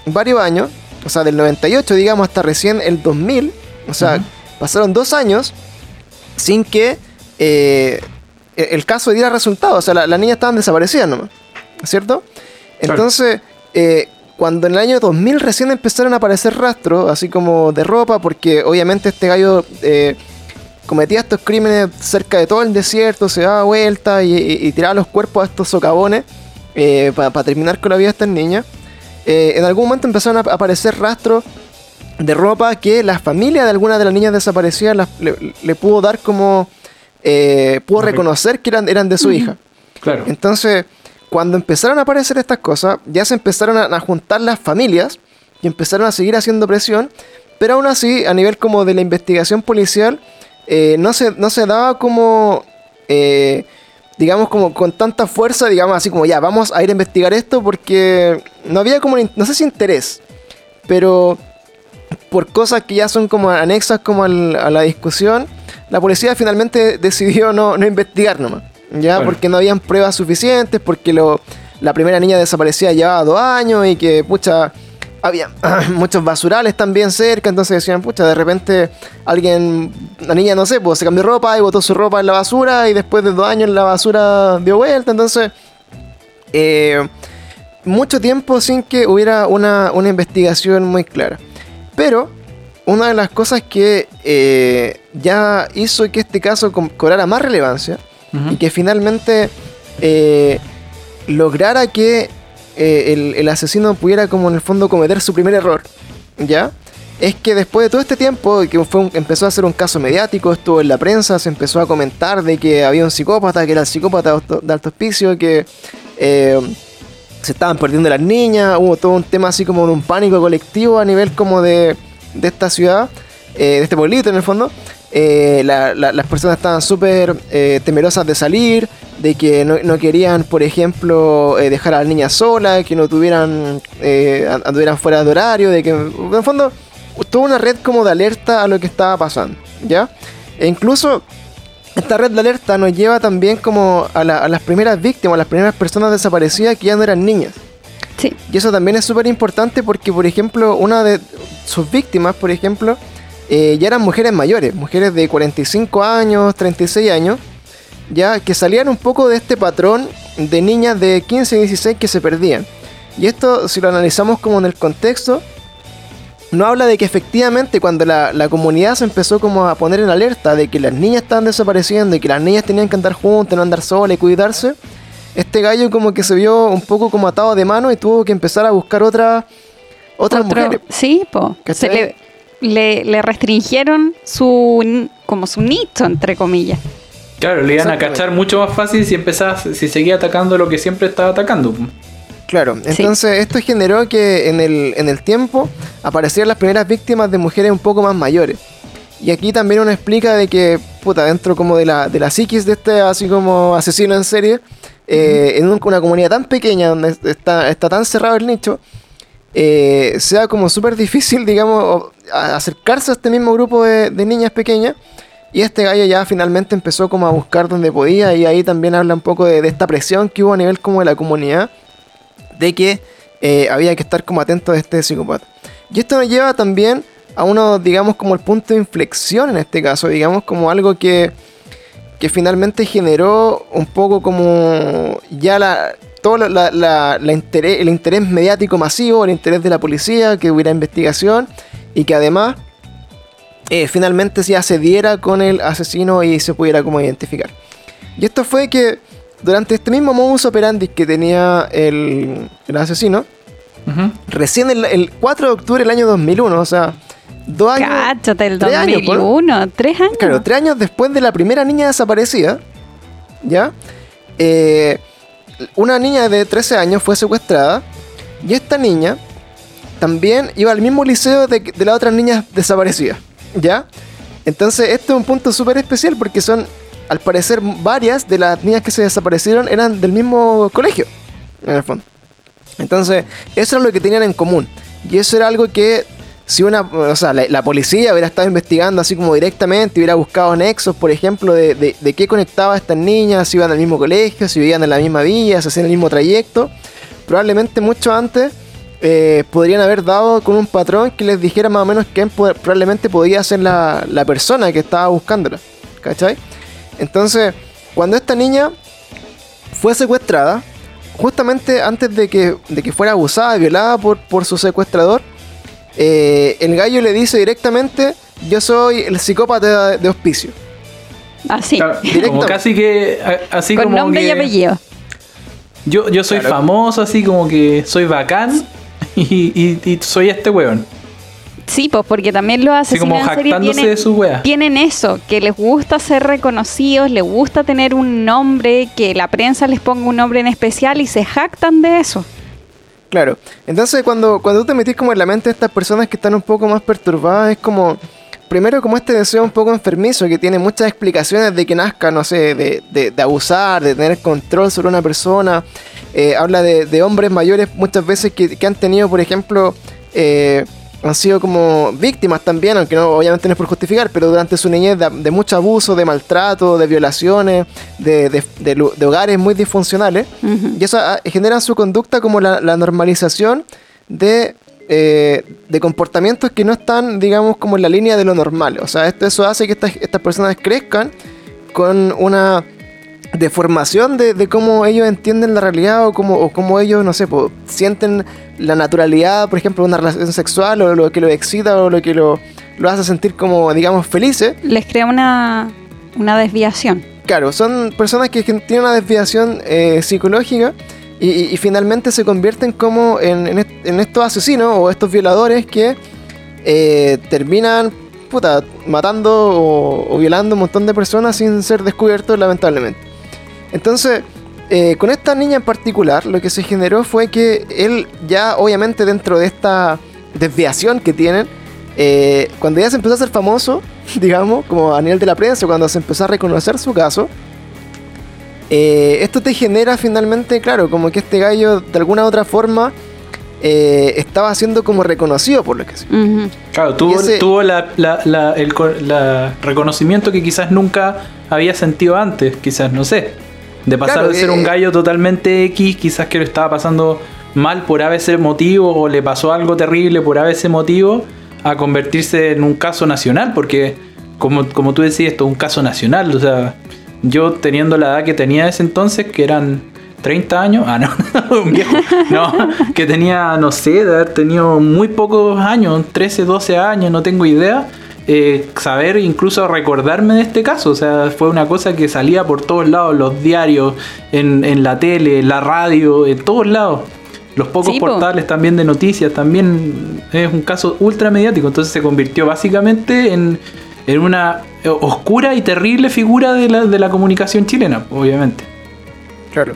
varios años, o sea, del 98, digamos, hasta recién el 2000, o sea, pasaron dos años sin que eh, el el caso diera resultado. O sea, la- las niñas estaban desaparecidas nomás, ¿cierto? Claro. Entonces, eh, cuando en el año 2000 recién empezaron a aparecer rastros, así como de ropa, porque obviamente este gallo eh, cometía estos crímenes cerca de todo el desierto, se daba vuelta y, y- y tiraba los cuerpos a estos socavones para terminar con la vida de estas niñas. eh, en algún momento empezaron a aparecer rastros de ropa que la familia de algunas de las niñas desaparecidas las- le, le pudo dar como... eh, pudo reconocer que eran, eran de su hija. Claro. Entonces, cuando empezaron a aparecer estas cosas, ya se empezaron a, juntar las familias y empezaron a seguir haciendo presión, pero aún así, a nivel como de la investigación policial, eh, no, se, no se daba como, eh, digamos, como con tanta fuerza, digamos así como ya, vamos a ir a investigar esto porque no había como, no sé si interés, pero por cosas que ya son como anexas como al- a la discusión, la policía finalmente decidió no, no investigar nomás. Ya, Bueno. porque no habían pruebas suficientes, porque lo, la primera niña desaparecida llevaba dos años y que, pucha, había muchos basurales también cerca, entonces decían, pucha, de repente alguien, la niña, no sé, pues se cambió ropa y botó su ropa en la basura y después de dos años la basura dio vuelta, entonces... eh, mucho tiempo sin que hubiera una, una investigación muy clara. Pero una de las cosas que eh, ya hizo que este caso co- cobrara más relevancia Y que finalmente eh, lograra que eh, el, asesino pudiera como en el fondo cometer su primer error, ¿ya? Es que después de todo este tiempo, que fue empezó a ser un caso mediático, estuvo en la prensa, se empezó a comentar de que había un psicópata, que era el psicópata de alto- hospicio, que eh, se estaban perdiendo las niñas, hubo todo un tema así como de un pánico colectivo a nivel como de, de esta ciudad, de este pueblito en el fondo. Eh, la- la- las personas estaban súper eh, temerosas de salir, de que no, no querían, por ejemplo, eh, dejar a las niñas solas, que no tuvieran, eh, an- anduvieran fuera de horario, de que, en el fondo, tuvo una red como de alerta a lo que estaba pasando, ¿ya? E incluso esta red de alerta nos lleva también como a, la- a las primeras víctimas, a las primeras personas desaparecidas que ya no eran niñas. Sí. Y eso también es súper importante porque, por ejemplo, una de sus víctimas, por ejemplo, eh, ya eran mujeres mayores, mujeres de 45 años, 36 años, ya que salían un poco de este patrón de niñas de 15 y 16 que se perdían. Y esto, si lo analizamos como en el contexto, no habla de que efectivamente cuando la, la comunidad se empezó como a poner en alerta de que las niñas estaban desapareciendo y que las niñas tenían que andar juntas, no andar solas y cuidarse, este gallo como que se vio un poco como atado de mano y tuvo que empezar a buscar otra, otras Otro- mujeres. Sí, po. Se ¿Cachai? le, le, le restringieron su como su nicho, entre comillas. Claro, le iban a cachar mucho más fácil si empezaba, si seguía atacando lo que siempre estaba atacando. Claro, entonces esto generó que en el, en el tiempo aparecieran las primeras víctimas de mujeres un poco más mayores. Y aquí también uno explica de que, puta, dentro como de la, de la psiquis de este así como asesino en serie, eh, en un- una comunidad tan pequeña donde está, está tan cerrado el nicho, eh, sea como súper difícil, digamos, acercarse a este mismo grupo de, niñas pequeñas. Y este gallo ya finalmente empezó como a buscar donde podía y ahí también habla un poco de, de esta presión que hubo a nivel como de la comunidad de que eh, había que estar como atento de este psicópata. Y esto nos lleva también a uno, digamos, como el punto de inflexión en este caso, digamos, como algo que, que finalmente generó un poco como ya la, todo la- la- la- la interés, el interés mediático masivo, el interés de la policía, que hubiera investigación y que además eh, finalmente ya se diera con el asesino y se pudiera como identificar. Y esto fue que durante este mismo modus operandi que tenía el, el asesino, recién el, el 4 de octubre del año 2001, o sea, dos años... Cáchate, el tres años, ¿no? 2001, tres años. Claro, tres años después de la primera niña desaparecida, ¿ya? Eh, una niña de 13 años fue secuestrada y esta niña también iba al mismo liceo de, de las otras niñas desaparecidas, ¿ya? Entonces, esto es un punto súper especial porque son, al parecer, varias de las niñas que se desaparecieron eran del mismo colegio, en el fondo. Entonces, eso era lo que tenían en común. Y eso era algo que, si una, o sea, la, policía hubiera estado investigando así como directamente, hubiera buscado nexos, por ejemplo, de, de, qué conectaba a estas niñas, si iban al mismo colegio, si vivían en la misma villa, si hacían el mismo trayecto, probablemente mucho antes eh, podrían haber dado con un patrón que les dijera más o menos quién probablemente podía ser la, la persona que estaba buscándola. ¿Cachai? Entonces, cuando esta niña fue secuestrada, justamente antes de que, de que fuera abusada, violada por, por su secuestrador, eh, el gallo le dice directamente, yo soy el psicópata de, de hospicio. Así, Claro, como casi que. Así con como nombre que y apellido. Yo, yo soy Claro. famoso, así como que soy bacán y, y- y soy este weón. Sí, pues porque también los Así como asesinos en serie jactándose tienen, de su wea. tienen eso, que les gusta ser reconocidos, les gusta tener un nombre, que la prensa les ponga un nombre en especial y se jactan de eso. Claro. Entonces, cuando, cuando tú te metís como en la mente de estas personas que están un poco más perturbadas, es como. Primero, como este deseo un poco enfermizo que tiene muchas explicaciones de que nazca, no sé, de, de- de abusar, de tener control sobre una persona. Eh, habla de, hombres mayores muchas veces que, que han tenido, por ejemplo, eh, han sido como víctimas también, aunque no, obviamente no es por justificar, pero durante su niñez de, mucho abuso, de maltrato, de violaciones, de, hogares muy disfuncionales. Y eso ah, genera su conducta como la, normalización de, eh, de comportamientos que no están, digamos, como en la línea de lo normal. O sea, esto, eso hace que estas, estas personas crezcan con una deformación de, de, cómo ellos entienden la realidad o cómo, o cómo ellos, no sé, sienten la naturalidad, por ejemplo, de una relación sexual o lo que lo excita o lo que lo, lo hace sentir como, digamos, felices. Les crea una, una desviación. Claro, son personas que, tienen una desviación eh, psicológica y, finalmente se convierten como en, en, estos asesinos o estos violadores que eh, terminan puta, matando o, o violando un montón de personas sin ser descubiertos, lamentablemente. Entonces, eh, con esta niña en particular, lo que se generó fue que él ya, obviamente, dentro de esta desviación que tienen, eh, cuando ya se empezó a hacer famoso, digamos, como a nivel de la prensa, cuando se empezó a reconocer su caso, eh, esto te genera finalmente, claro, como que este gallo de alguna u otra forma estaba siendo como reconocido por lo que sea. Claro, tuvo, tuvo el reconocimiento que quizás nunca había sentido antes, quizás, no sé. De pasar de ser un gallo totalmente X, quizás que lo estaba pasando mal por ABC motivo o le pasó algo terrible por ABC motivo, a convertirse en un caso nacional, porque como, como tú decías, esto es un caso nacional. O sea, yo teniendo la edad que tenía ese entonces, que eran 30 años, ah, no, un viejo, no, que tenía, no sé, de haber tenido muy pocos años, 13, 12 años, no tengo idea eh, saber, incluso recordarme de este caso. O sea, fue una cosa que salía por todos lados, los diarios, en, la tele, en la radio, en todos lados. Los pocos portales también de noticias, también es un caso ultra mediático. Entonces se convirtió básicamente en, en una oscura y terrible figura de la, de la comunicación chilena, obviamente. Claro.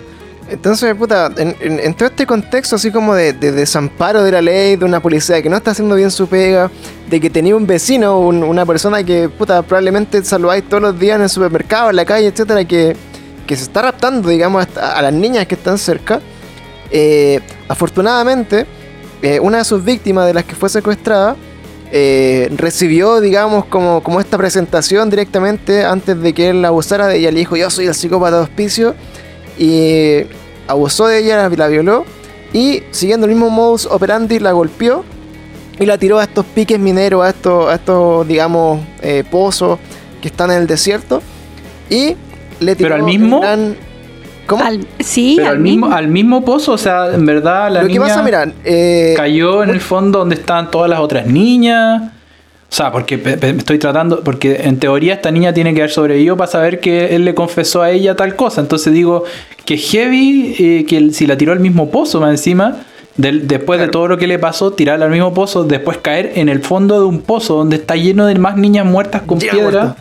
Entonces, puta, en, todo este contexto así como de, desamparo de la ley, de una policía que no está haciendo bien su pega, de que tenía un vecino, una persona que, puta, probablemente saludáis todos los días en el supermercado, en la calle, etcétera, que, se está raptando, digamos, a, las niñas que están cerca. Eh, afortunadamente, eh, una de sus víctimas de las que fue secuestrada eh, recibió, digamos, como, esta presentación directamente antes de que él la abusara de ella. Le dijo: Yo soy el psicópata de hospicio y abusó de ella, la violó y siguiendo el mismo modus operandi la golpeó y la tiró a estos piques mineros, a estos, a estos digamos, eh, pozos que están en el desierto y le tiró Pero al mismo... ¿Cómo? sí, Pero al, mismo, al mismo pozo, o sea, en verdad la niña pasa, mira, eh, cayó en el fondo donde estaban todas las otras niñas. O sea, porque estoy tratando, porque en teoría esta niña tiene que haber sobrevivido para saber que él le confesó a ella tal cosa. Entonces digo que heavy, eh, que si la tiró al mismo pozo más encima, después de todo lo que le pasó, tirarla al mismo pozo, después caer en el fondo de un pozo donde está lleno de más niñas muertas con piedra.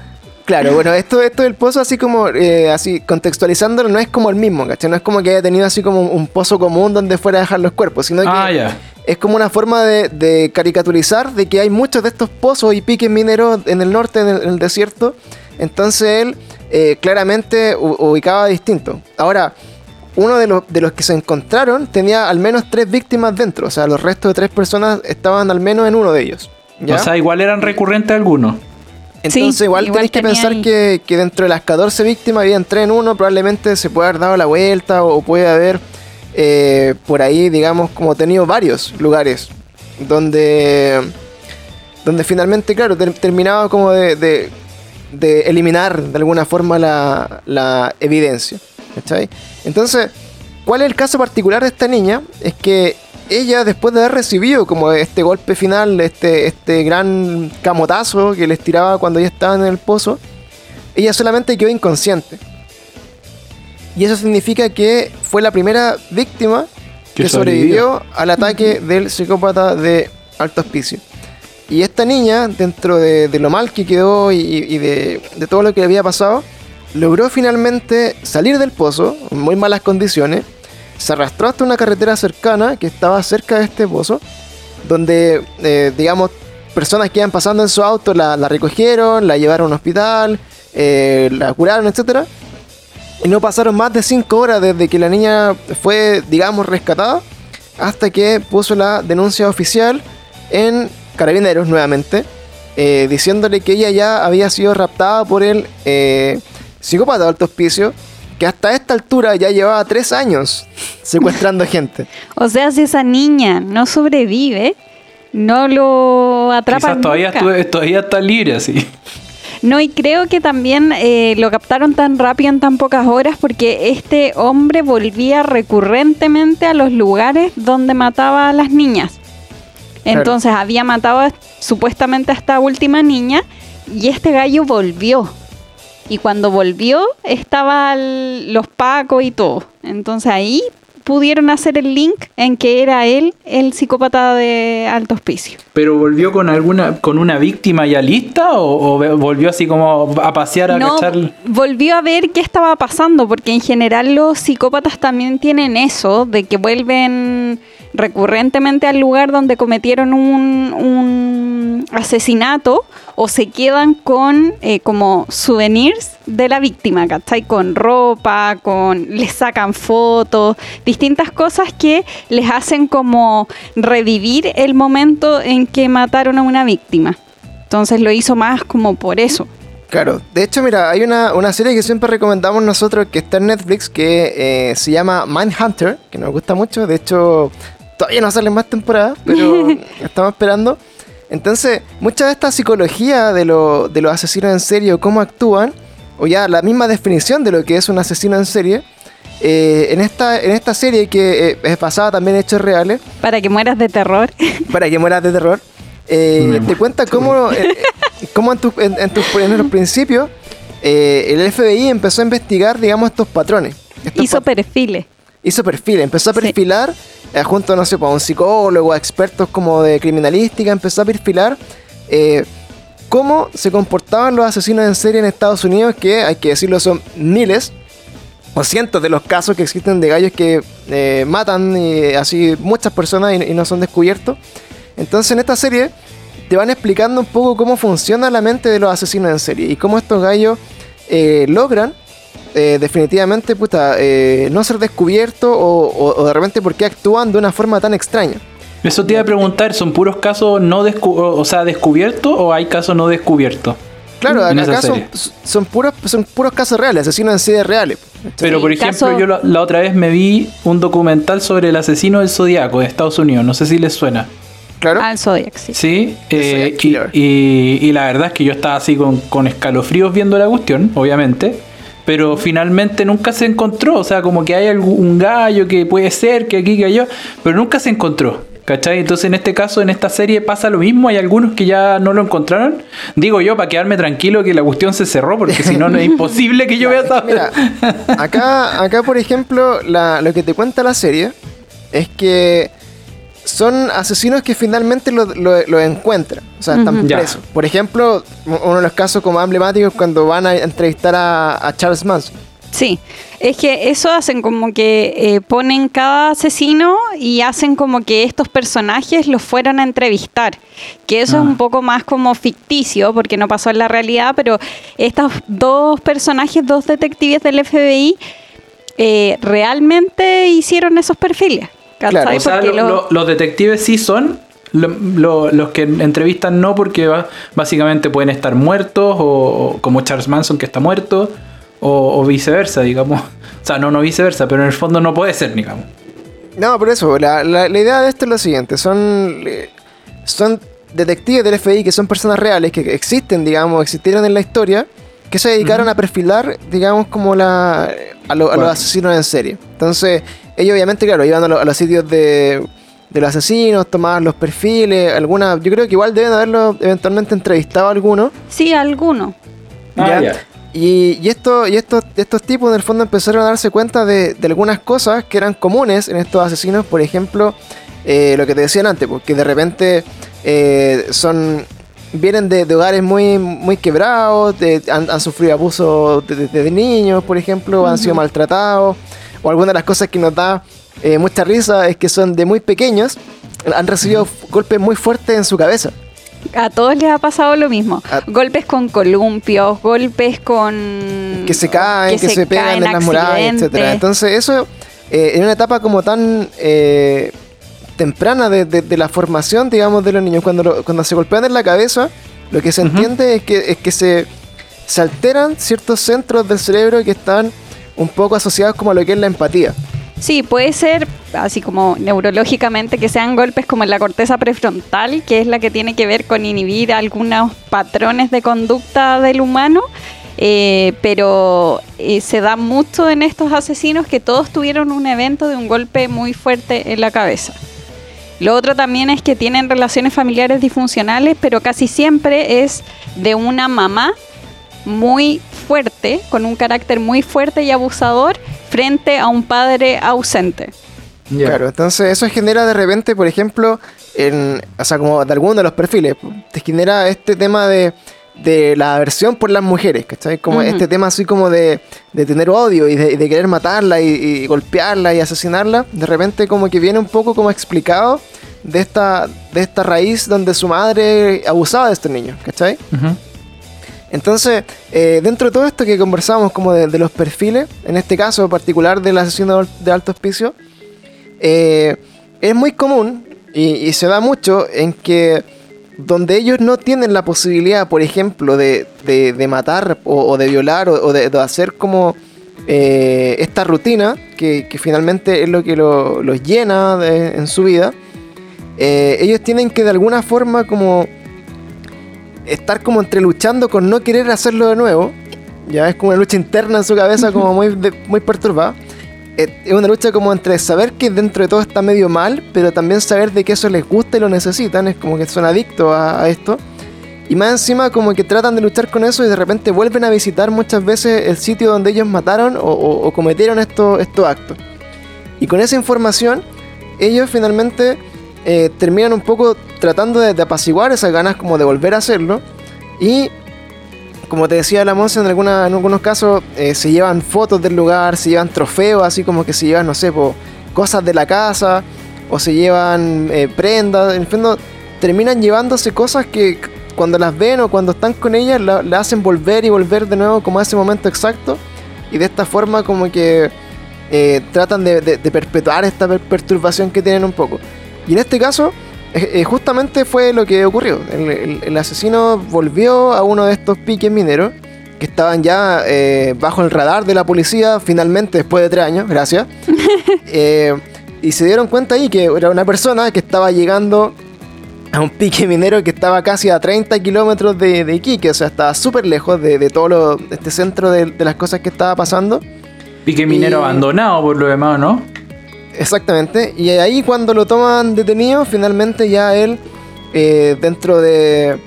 Claro, bueno, esto, esto del pozo, así como, eh, así contextualizándolo, no es como el mismo, ¿cachai? No es como que haya tenido así como un pozo común donde fuera a dejar los cuerpos, sino que ah, es como una forma de, caricaturizar de que hay muchos de estos pozos y piques mineros en el norte, en el, desierto. Entonces él eh, claramente ubicaba distinto. Ahora, uno de los, de los que se encontraron tenía al menos tres víctimas dentro, o sea, los restos de tres personas estaban al menos en uno de ellos. O sea, igual eran recurrentes algunos. Entonces igual, tenéis que pensar que, dentro de las 14 víctimas habían 3 en uno, probablemente se puede haber dado la vuelta o puede haber eh, por ahí, digamos, como tenido varios lugares donde, donde finalmente, claro, terminaba como de, eliminar de alguna forma la, la evidencia. Entonces, ¿cuál es el caso particular de esta niña? Es que ella, después de haber recibido como este golpe final, este, este gran camotazo que les tiraba cuando ya estaban en el pozo, ella solamente quedó inconsciente. Y eso significa que fue la primera víctima que, sobrevivió al ataque del psicópata de alto hospicio. Y esta niña, dentro de, lo mal que quedó y, de, de, todo lo que le había pasado, logró finalmente salir del pozo en muy malas condiciones se arrastró hasta una carretera cercana que estaba cerca de este pozo, donde, eh, digamos, personas que iban pasando en su auto la, recogieron, la llevaron a un hospital, eh, la curaron, etc. Y no pasaron más de 5 horas desde que la niña fue, digamos, rescatada hasta que puso la denuncia oficial en carabineros nuevamente, eh, diciéndole que ella ya había sido raptada por el psicópata de alto hospicio, que hasta esta altura ya llevaba tres años secuestrando gente. O sea, si esa niña no sobrevive, no lo atrapa Quizás todavía, nunca. estuve- todavía está libre así. No, y creo que también eh, lo captaron tan rápido en tan pocas horas porque este hombre volvía recurrentemente a los lugares donde mataba a las niñas. Claro. Entonces había matado supuestamente a esta última niña y este gallo volvió. Y cuando volvió estaban los pacos y todo. Entonces ahí pudieron hacer el link en que era él el psicópata de alto hospicio. ¿Pero volvió con alguna con una víctima ya lista o, volvió así como a pasear a no, cachar? volvió a ver qué estaba pasando, porque en general los psicópatas también tienen eso, de que vuelven recurrentemente al lugar donde cometieron un, un asesinato o se quedan con eh, como souvenirs de la víctima, ¿cachai? Con ropa, con les sacan fotos, distintas cosas que les hacen como revivir el momento en que mataron a una víctima. Entonces lo hizo más como por eso. Claro, de hecho, mira, hay una, una serie que siempre recomendamos nosotros que está en Netflix que eh, se llama Mindhunter, que nos gusta mucho. De hecho, todavía no salen más temporadas, pero estamos esperando. Entonces, mucha de esta psicología de, lo- de los asesinos en serie, o cómo actúan, o ya la misma definición de lo que es un asesino en serie, eh, en, esta, en esta serie que eh, es basada también en hechos reales, Para que mueras de terror. para que mueras de terror. eh, te cuenta cómo, eh, cómo en, tu- en- en tus primeros principios eh, el FBI empezó a investigar, digamos, estos patrones. Estos Hizo perfiles. Hizo perfiles, empezó a Sí. perfilar eh, junto, no sé, pues, a un psicólogo, a expertos como de criminalística, empezó a perfilar eh, cómo se comportaban los asesinos en serie en Estados Unidos, que hay que decirlo, son miles o cientos de los casos que existen de gallos que eh, matan y así muchas personas y, y no son descubiertos. Entonces en esta serie te van explicando un poco cómo funciona la mente de los asesinos en serie y cómo estos gallos eh, logran eh, definitivamente puta, eh, no ser descubiertos o, o- o de repente por qué actúan de una forma tan extraña. Eso te iba a preguntar, ¿son puros casos no descu- o sea, descubiertos o hay casos no descubiertos? Claro, acá son, son, puros, son puros casos reales, asesinos en serie reales. Pero Sí, por ejemplo, caso- yo la, la otra vez me vi un documental sobre el asesino del Zodíaco de Estados Unidos, no sé si les suena. Claro. Al Zodiac, sí. Sí, eh, y la verdad es que yo estaba así con, con escalofríos viendo la cuestión, obviamente. Pero finalmente nunca se encontró. O sea, como que hay algún un gallo que puede ser, que aquí, que allá. Pero nunca se encontró. ¿Cachai? Entonces en este caso, en esta serie pasa lo mismo. Hay algunos que ya no lo encontraron. Digo yo, para quedarme tranquilo que la cuestión se cerró. Porque si no, no es imposible que yo vea esa... Mira, acá, acá por ejemplo, la- lo que te cuenta la serie es que son asesinos que finalmente lo, lo- lo encuentran. O sea, están presos. Por ejemplo, uno de los casos como más emblemáticos es cuando van a entrevistar a, a Charles Manson. Sí, es que eso hacen como que eh, ponen cada asesino y hacen como que estos personajes los fueron a entrevistar. Que eso Ah. es un poco más como ficticio porque no pasó en la realidad, pero estos dos personajes, dos detectives del FBI, eh, realmente hicieron esos perfiles. ¿Cachai? Claro, O sea, Porque lo- lo- lo- los detectives sí son. lo- lo- los que entrevistan no, porque va- básicamente pueden estar muertos, o, o como Charles Manson que está muerto, o, o viceversa, digamos. O sea, no, no viceversa, pero en el fondo no puede ser, digamos. No, por eso, la, la- la idea de esto es lo siguiente, son, eh, son detectives del FBI que son personas reales, que existen, digamos, existieron en la historia, que se dedicaron a perfilar, digamos, como la, a, lo- a los asesinos en serie. Entonces, ellos obviamente, claro, iban a, lo- a los sitios de, de los asesinos, tomaban los perfiles, algunas, yo creo que igual deben haberlo eventualmente entrevistado a algunos. sí, alguno. Ah, Ya. Y, y, esto, y estos, estos tipos en el fondo empezaron a darse cuenta de, de algunas cosas que eran comunes en estos asesinos, por ejemplo, eh, lo que te decían antes, porque de repente eh, son vienen de, de hogares muy, muy quebrados, de- han, han sufrido abuso desde de, de niños, por ejemplo, han sido maltratados, o alguna de las cosas que nos da eh, mucha risa es que son de muy pequeños, han recibido golpes muy fuertes en su cabeza. A todos les ha pasado lo mismo. A- golpes con columpios, golpes con... que se caen, que, se, pegan caen, en las murallas, etcétera. Entonces eso, eh, en una etapa como tan eh, temprana de, de- de la formación, digamos, de los niños. Cuando, lo- cuando se golpean en la cabeza, lo que se entiende es que, es que se, se alteran ciertos centros del cerebro que están un poco asociados como a lo que es la empatía. Sí, puede ser así como neurológicamente que sean golpes como en la corteza prefrontal, que es la que tiene que ver con inhibir algunos patrones de conducta del humano, eh, pero eh, se da mucho en estos asesinos que todos tuvieron un evento de un golpe muy fuerte en la cabeza. Lo otro también es que tienen relaciones familiares disfuncionales, pero casi siempre es de una mamá muy fuerte, con un carácter muy fuerte y abusador, frente a un padre ausente. Claro, entonces eso genera de repente, por ejemplo, en, o sea, como de alguno de los perfiles, te genera este tema de, de la aversión por las mujeres, ¿cachai? Como Ujú. este tema así como de, de tener odio y de, y de querer matarla y, y golpearla y asesinarla, de repente como que viene un poco como explicado de esta, de esta raíz donde su madre abusaba de estos niños, ¿cachai? Ujú. Entonces, eh, dentro de todo esto que conversamos como de, los perfiles, en este caso particular del asesino de- alto hospicio, eh, es muy común y, se da mucho en que donde ellos no tienen la posibilidad, por ejemplo, de, de- matar o, de violar o, de, hacer como eh, esta rutina, que, finalmente es lo que lo- los llena en su vida, ellos tienen que de alguna forma como estar como entre luchando con no querer hacerlo de nuevo. Ya es como una lucha interna en su cabeza como muy, de- muy perturbada. Eh, Es una lucha como entre saber que dentro de todo está medio mal, pero también saber de que eso les gusta y lo necesitan. Es como que son adictos a, esto. Y más encima como que tratan de luchar con eso y de repente vuelven a visitar muchas veces el sitio donde ellos mataron o, o- o cometieron estos, estos actos. Y con esa información, ellos finalmente eh, terminan un poco tratando de, apaciguar esas ganas como de volver a hacerlo. Y como te decía la Monse, en, en algunos casos eh, se llevan fotos del lugar, se llevan trofeos, así como que se llevan, no sé, cosas de la casa, o se llevan eh, prendas, en fin, terminan llevándose cosas que cuando las ven o cuando están con ellas la, hacen volver y volver de nuevo como a ese momento exacto. Y de esta forma como que tratan de, de- de perpetuar esta per- perturbación que tienen un poco. Y en este caso, eh, eh, justamente fue lo que ocurrió. El, el- el asesino volvió a uno de estos piques mineros que estaban ya eh, bajo el radar de la policía, finalmente después de tres años, gracias. Eh, y se dieron cuenta ahí que era una persona que estaba llegando a un pique minero que estaba casi a 30 kilómetros de, de Iquique, o sea, estaba súper lejos de, de todo lo- este centro de, de las cosas que estaba pasando. Pique minero Y- abandonado por lo demás, ¿no? Exactamente. Y ahí cuando lo toman detenido, finalmente ya él, eh, dentro de,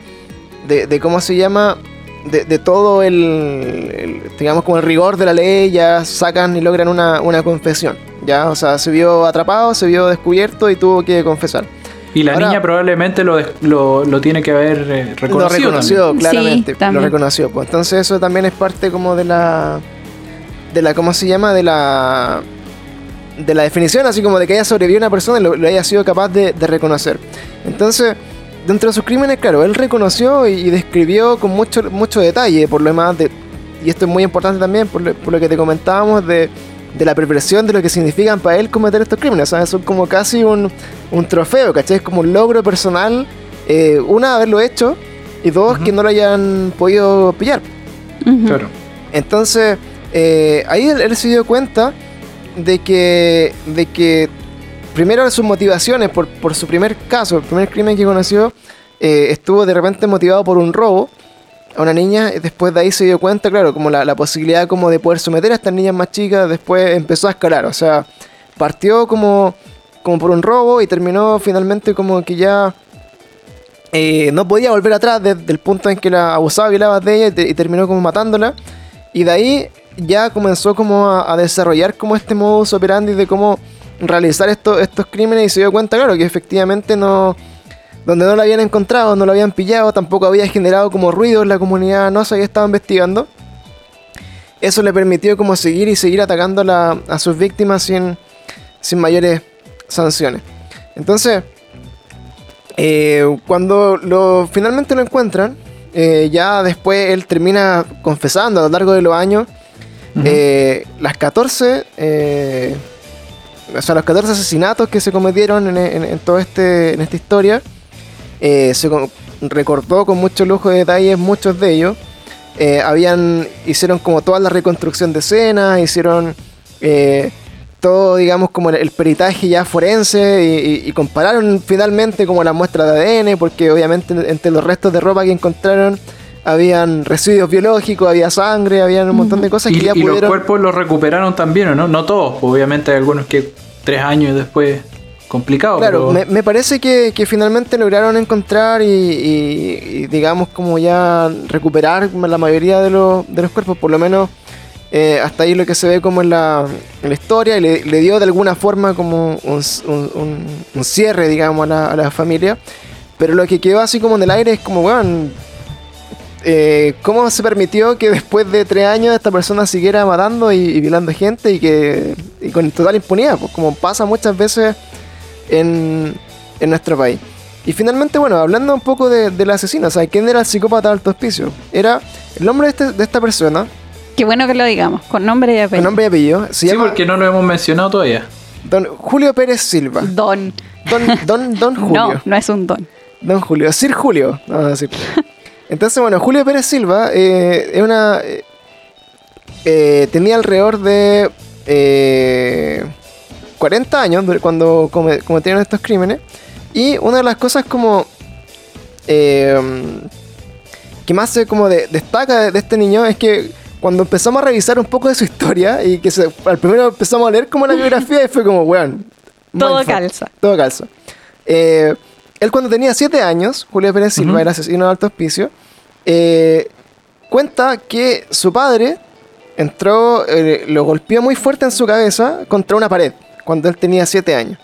de, de cómo se llama, de, de todo el, el, digamos como el rigor de la ley, ya sacan y logran una, una confesión. Ya, o sea, se vio atrapado, se vio descubierto y tuvo que confesar. Y la Ahora- niña probablemente lo, des- lo, lo tiene que haber eh, reconocido. lo reconoció también. claramente, Sí, también. lo reconoció. Pues entonces eso también es parte como de la, de la, ¿cómo se llama? De la, de la definición, así como de que haya sobrevivido una persona y lo, lo haya sido capaz de, de reconocer. Entonces, dentro de sus crímenes, claro, él reconoció y, y describió con mucho, mucho detalle, por lo demás, de, y esto es muy importante también, por lo, por lo que te comentábamos de, de la perversión de lo que significan para él cometer estos crímenes. ¿sabes? Son como casi un, un trofeo, ¿cachai? Es como un logro personal, eh, una, haberlo hecho, y dos, Ujú. que no lo hayan podido pillar. Claro. Entonces, eh, ahí él, él se dio cuenta de que, de que primero sus motivaciones por, por su primer caso, el primer crimen que conoció, eh, estuvo de repente motivado por un robo a una niña. y Después de ahí se dio cuenta, claro, como la, posibilidad como de poder someter a estas niñas más chicas, después empezó a escalar. O sea, partió como, como por un robo y terminó finalmente como que ya eh, no podía volver atrás desde el punto en que la abusaba, violaba de ella y, y terminó como matándola. Y de ahí ya comenzó como a, desarrollar como este modus operandi de cómo realizar esto- estos crímenes y se dio cuenta, claro, que efectivamente no... Donde no lo habían encontrado, no lo habían pillado, tampoco había generado como ruido en la comunidad, no se había estado investigando. Eso le permitió como seguir y seguir atacando a, sus víctimas sin, sin mayores sanciones. Entonces, eh, cuando finalmente lo encuentran, eh, ya después él termina confesando a lo largo de los años Eh, las 14 eh, o sea, los 14 asesinatos que se cometieron en, en, todo este, en esta historia, eh, se co- recordó con mucho lujo de detalles muchos de ellos. Eh, habían, hicieron como toda la reconstrucción de escenas, hicieron todo, digamos, como el, peritaje ya forense y- y compararon finalmente como la muestra de ADN, porque obviamente entre los restos de ropa que encontraron habían residuos biológicos, había sangre, había un montón de cosas Y, que ya y los pudieron... cuerpos los recuperaron también, ¿o no? No todos, pues, obviamente hay algunos que tres años después complicado. Claro, pero- me, me parece que, que finalmente lograron encontrar y, y- y, digamos como ya recuperar la mayoría de los, de los cuerpos, por lo menos eh, hasta ahí lo que se ve como en la, en la historia y le, le dio de alguna forma como un, un- un- un cierre, digamos, a la, a la familia. Pero lo que quedó así como en el aire es como, bueno, eh, ¿cómo se permitió que después de tres años esta persona siguiera matando y, y violando gente y que y con total impunidad? Pues como pasa muchas veces en, en nuestro país. Y finalmente, bueno, hablando un poco de- del asesino, o sea, ¿quién era el psicópata de alto hospicio? Era el nombre de, este- de esta persona, Qué bueno que lo digamos, con nombre y el apellido. nombre y apellido, se sí, llama porque no lo hemos mencionado todavía. Don Julio Pérez Silva. Don. Don, don, don Julio. No, no es un don. Don Julio, Sir Julio. vamos a decir. Entonces, bueno, Julio Pérez Silva eh, es una. eh, eh, tenía alrededor de eh, 40 años cuando come- cometieron estos crímenes. Y una de las cosas como. que más se como de- destaca de, este niño es que cuando empezamos a revisar un poco de su historia y que se, al primero empezamos a leer como la biografía y fue como, weón. Todo calza. Todo calza. Eh, él cuando tenía 7 años, Julio Pérez Silva, Ujú. el asesino de alto hospicio, eh, cuenta que su padre entró, eh, lo golpeó muy fuerte en su cabeza contra una pared cuando él tenía 7 años.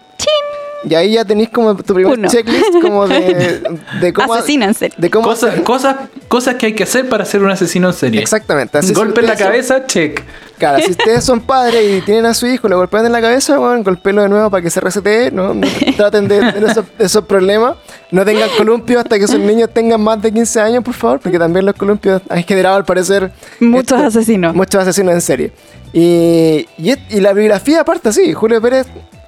Y ahí ya tenéis como tu primer Uno. checklist como de, de cómo... Asesina en serio. De cómo Cosas, cosas, cosas que hay que hacer para ser un asesino en serie. Exactamente. así Golpe en la son- cabeza, check. Claro, si ustedes son padres y tienen a su hijo, lo golpean en la cabeza, bueno, golpeenlo de nuevo para que se resetee, ¿no? No traten de tener esos, esos problemas. No tengan columpios hasta que sus niños tengan más de 15 años, por favor, porque también los columpios han generado, al parecer, Muchos este, asesinos. muchos asesinos en serie. Y, y, y la biografía aparte, sí, Julio Pérez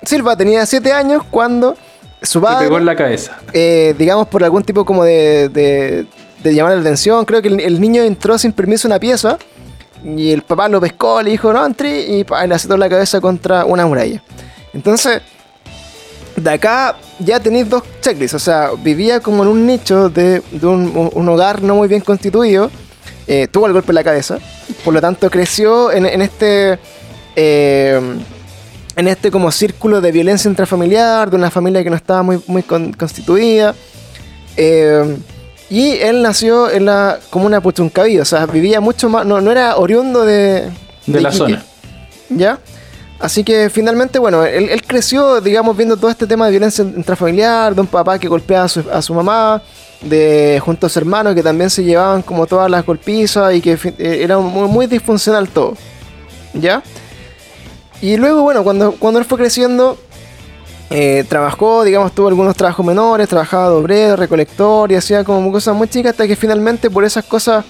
Silva tenía 7 años cuando su Se padre pegó en la cabeza. eh, digamos, por algún tipo como de, de, de llamar la atención. Creo que el, el niño entró sin permiso a una pieza y el papá lo pescó, le dijo, no, entré y pa, le azotó la cabeza contra una muralla. Entonces, de acá ya tenéis dos checklists. O sea, vivía como en un nicho de, de un, un hogar no muy bien constituido. eh, tuvo el golpe en la cabeza. Por lo tanto, creció en, en este... eh, en este como círculo de violencia intrafamiliar, de una familia que no estaba muy, muy con- constituida. Eh, y él nació en la comuna Puchuncaví, o sea, vivía mucho más, no, no era oriundo de, De la Iquique, zona. ¿Ya? Así que finalmente, bueno, él, él creció, digamos, viendo todo este tema de violencia intrafamiliar, de un papá que golpeaba a su, a su mamá, de junto a su hermano que también se llevaban como todas las golpizas y que eh, era muy, muy disfuncional todo. ¿Ya? Y luego, bueno, cuando, cuando él fue creciendo, eh, trabajó, digamos, tuvo algunos trabajos menores, trabajaba de obrero, recolector y hacía como cosas muy chicas hasta que finalmente por esas cosas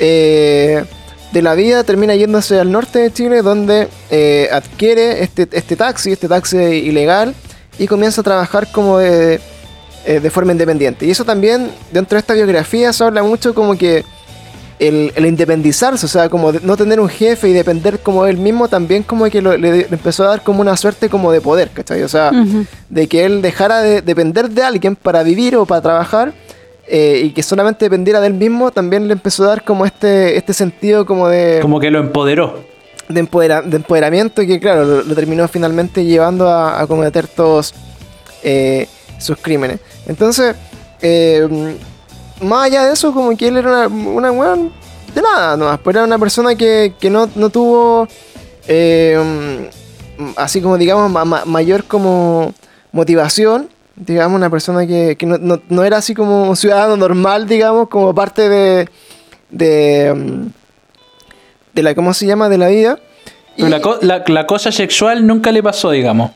eh, de la vida termina yéndose al norte de Chile donde eh, adquiere este, este taxi, este taxi ilegal y comienza a trabajar como de, de forma independiente. Y eso también dentro de esta biografía se habla mucho como que el, el independizarse, o sea, como de no tener un jefe y depender como él mismo, también como que lo- le, le empezó a dar como una suerte como de poder, ¿cachai? O sea, de que él dejara de depender de alguien para vivir o para trabajar eh, y que solamente dependiera de él mismo, también le empezó a dar como este, este sentido como de, Como que lo empoderó. de, empodera- de empoderamiento y que claro, lo, lo terminó finalmente llevando a, a cometer todos eh, sus crímenes. Entonces, eh, más allá de eso, como que él era una, una weón de nada nomás, pues era una persona que, que no, no tuvo eh, así como digamos ma- ma- mayor como motivación, digamos una persona que, que no, no- no era así como un ciudadano normal, digamos, como parte de de, mm, de la ¿cómo se llama? de la vida. La, co- la- la cosa sexual nunca le pasó, digamos.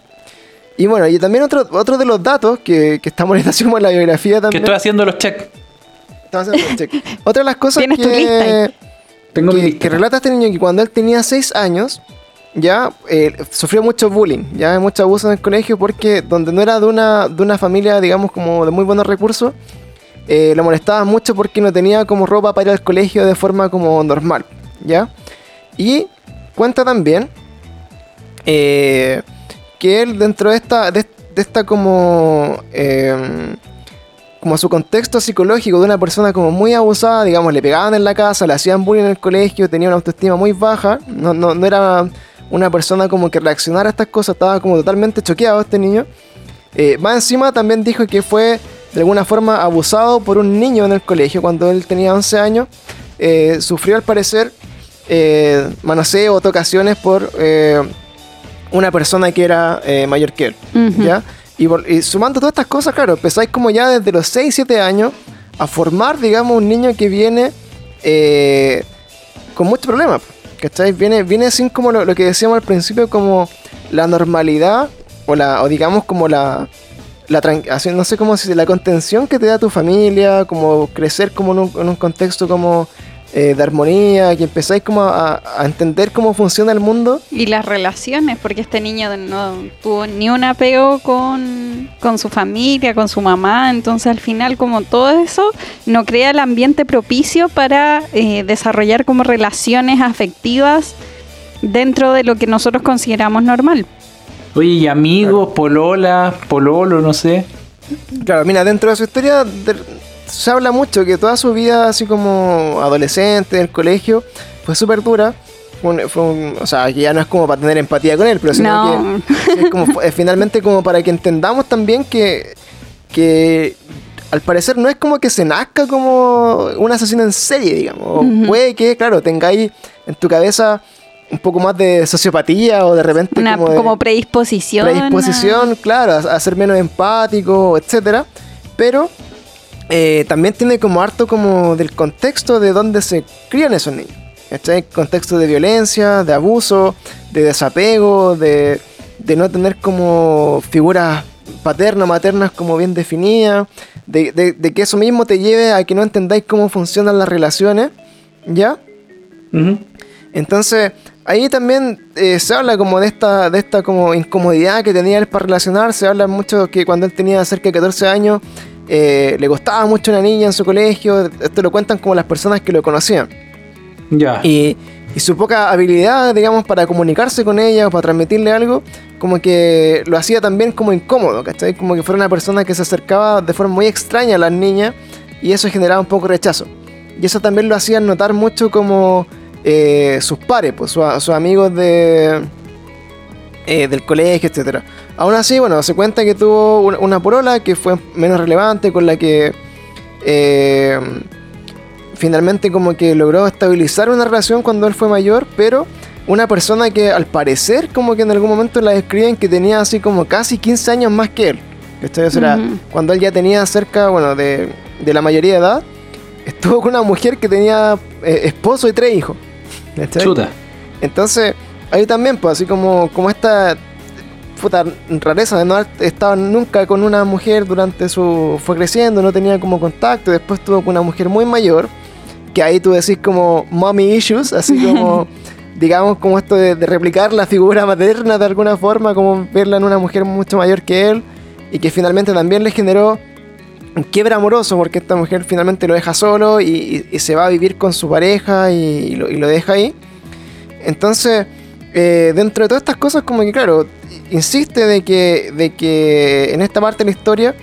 Y bueno, y también otro, otro de los datos que, que estamos en la biografía Que también. estoy haciendo los check. Estamos haciendo el check. Otra de las cosas Tienes tu lista que. Tengo mi que, lista. que relata este niño que cuando él tenía 6 años, ya eh, sufrió mucho bullying, ya mucho abuso en el colegio porque donde no era de una, de una familia, digamos, como de muy buenos recursos, eh, lo molestaba mucho porque no tenía como ropa para ir al colegio de forma como normal, ¿ya? Y cuenta también eh, que él dentro de esta, de, esta como... Como su contexto psicológico de una persona como muy abusada, digamos, le pegaban en la casa, le hacían bullying en el colegio, tenía una autoestima muy baja, no, no, no era una persona como que reaccionara a estas cosas, estaba como totalmente choqueado este niño. Eh, más encima también dijo que fue de alguna forma abusado por un niño en el colegio cuando él tenía 11 años. Eh, sufrió al parecer eh, manoseo o tocaciones por eh, una persona que era eh, mayor que él. ¿ya? Y, y sumando todas estas cosas, claro, empezáis como ya desde los 6, 7 años a formar, digamos, un niño que viene eh, con muchos problemas. ¿Cachai? Viene, viene sin como lo, que decíamos al principio, como la normalidad, o, la, o digamos como la, la no sé cómo la contención que te da tu familia, como crecer como en un, en un contexto como eh, de armonía, que empezáis como a, a entender cómo funciona el mundo. Y las relaciones, porque este niño no tuvo ni un apego con, con su familia, con su mamá, entonces al final como todo eso no crea el ambiente propicio para eh, desarrollar como relaciones afectivas dentro de lo que nosotros consideramos normal. Oye, y amigos, polola, pololo, no sé. Claro, mira, dentro de su historia de- se habla mucho que toda su vida, así como adolescente, en el colegio, fue súper dura. Fue un- fue un- o sea, que ya no es como para tener empatía con él, pero sino No. que es como, finalmente como para que entendamos también que, que al parecer no es como que se nazca como un asesino en serie, digamos. O. Puede que, claro, tengáis en tu cabeza un poco más de sociopatía o de repente Una como, de- como predisposición. a- predisposición, claro, a, a ser menos empático, etcétera. Pero eh, también tiene como harto como del contexto de donde se crían esos niños. ¿Cachai? Contexto de violencia, de abuso, de desapego, de, de no tener como figuras paternas, maternas como bien definidas, de, de- de que eso mismo te lleve a que no entendáis cómo funcionan las relaciones, ¿ya? Entonces, ahí también eh, se habla como de esta, de esta como incomodidad que tenía él para relacionar. Se habla mucho que cuando él tenía cerca de 14 años, eh, le costaba mucho una niña en su colegio. Esto lo cuentan como las personas que lo conocían. Ya. Y, y su poca habilidad, digamos, para comunicarse con ella o para transmitirle algo, como que lo hacía también como incómodo, ¿cachai? Como que fuera una persona que se acercaba de forma muy extraña a las niñas y eso generaba un poco de rechazo. Y eso también lo hacían notar mucho como eh, sus pares, pues su- sus amigos de, eh, del colegio, etcétera. Aún así, bueno, se cuenta que tuvo una, una porola que fue menos relevante, con la que eh, finalmente como que logró estabilizar una relación cuando él fue mayor, pero una persona que al parecer como que en algún momento la describen que tenía así como casi 15 años más que él. ¿cachai? O sea, cuando él ya tenía cerca, bueno, de, de la mayoría de edad, estuvo con una mujer que tenía eh, esposo y tres hijos. Chuta. Entonces, ahí también, pues así como, como esta puta rareza de no haber estado nunca con una mujer durante su... fue creciendo, no tenía como contacto, después estuvo con una mujer muy mayor, que ahí tú decís como mommy issues, así como, digamos, como esto de, de replicar la figura materna de alguna forma, como verla en una mujer mucho mayor que él, y que finalmente también le generó un quiebre amoroso, porque esta mujer finalmente lo deja solo y, y- y se va a vivir con su pareja y, y lo, y lo deja ahí. Entonces, eh, dentro de todas estas cosas, como que claro, insiste de que, de que en esta parte de la historia,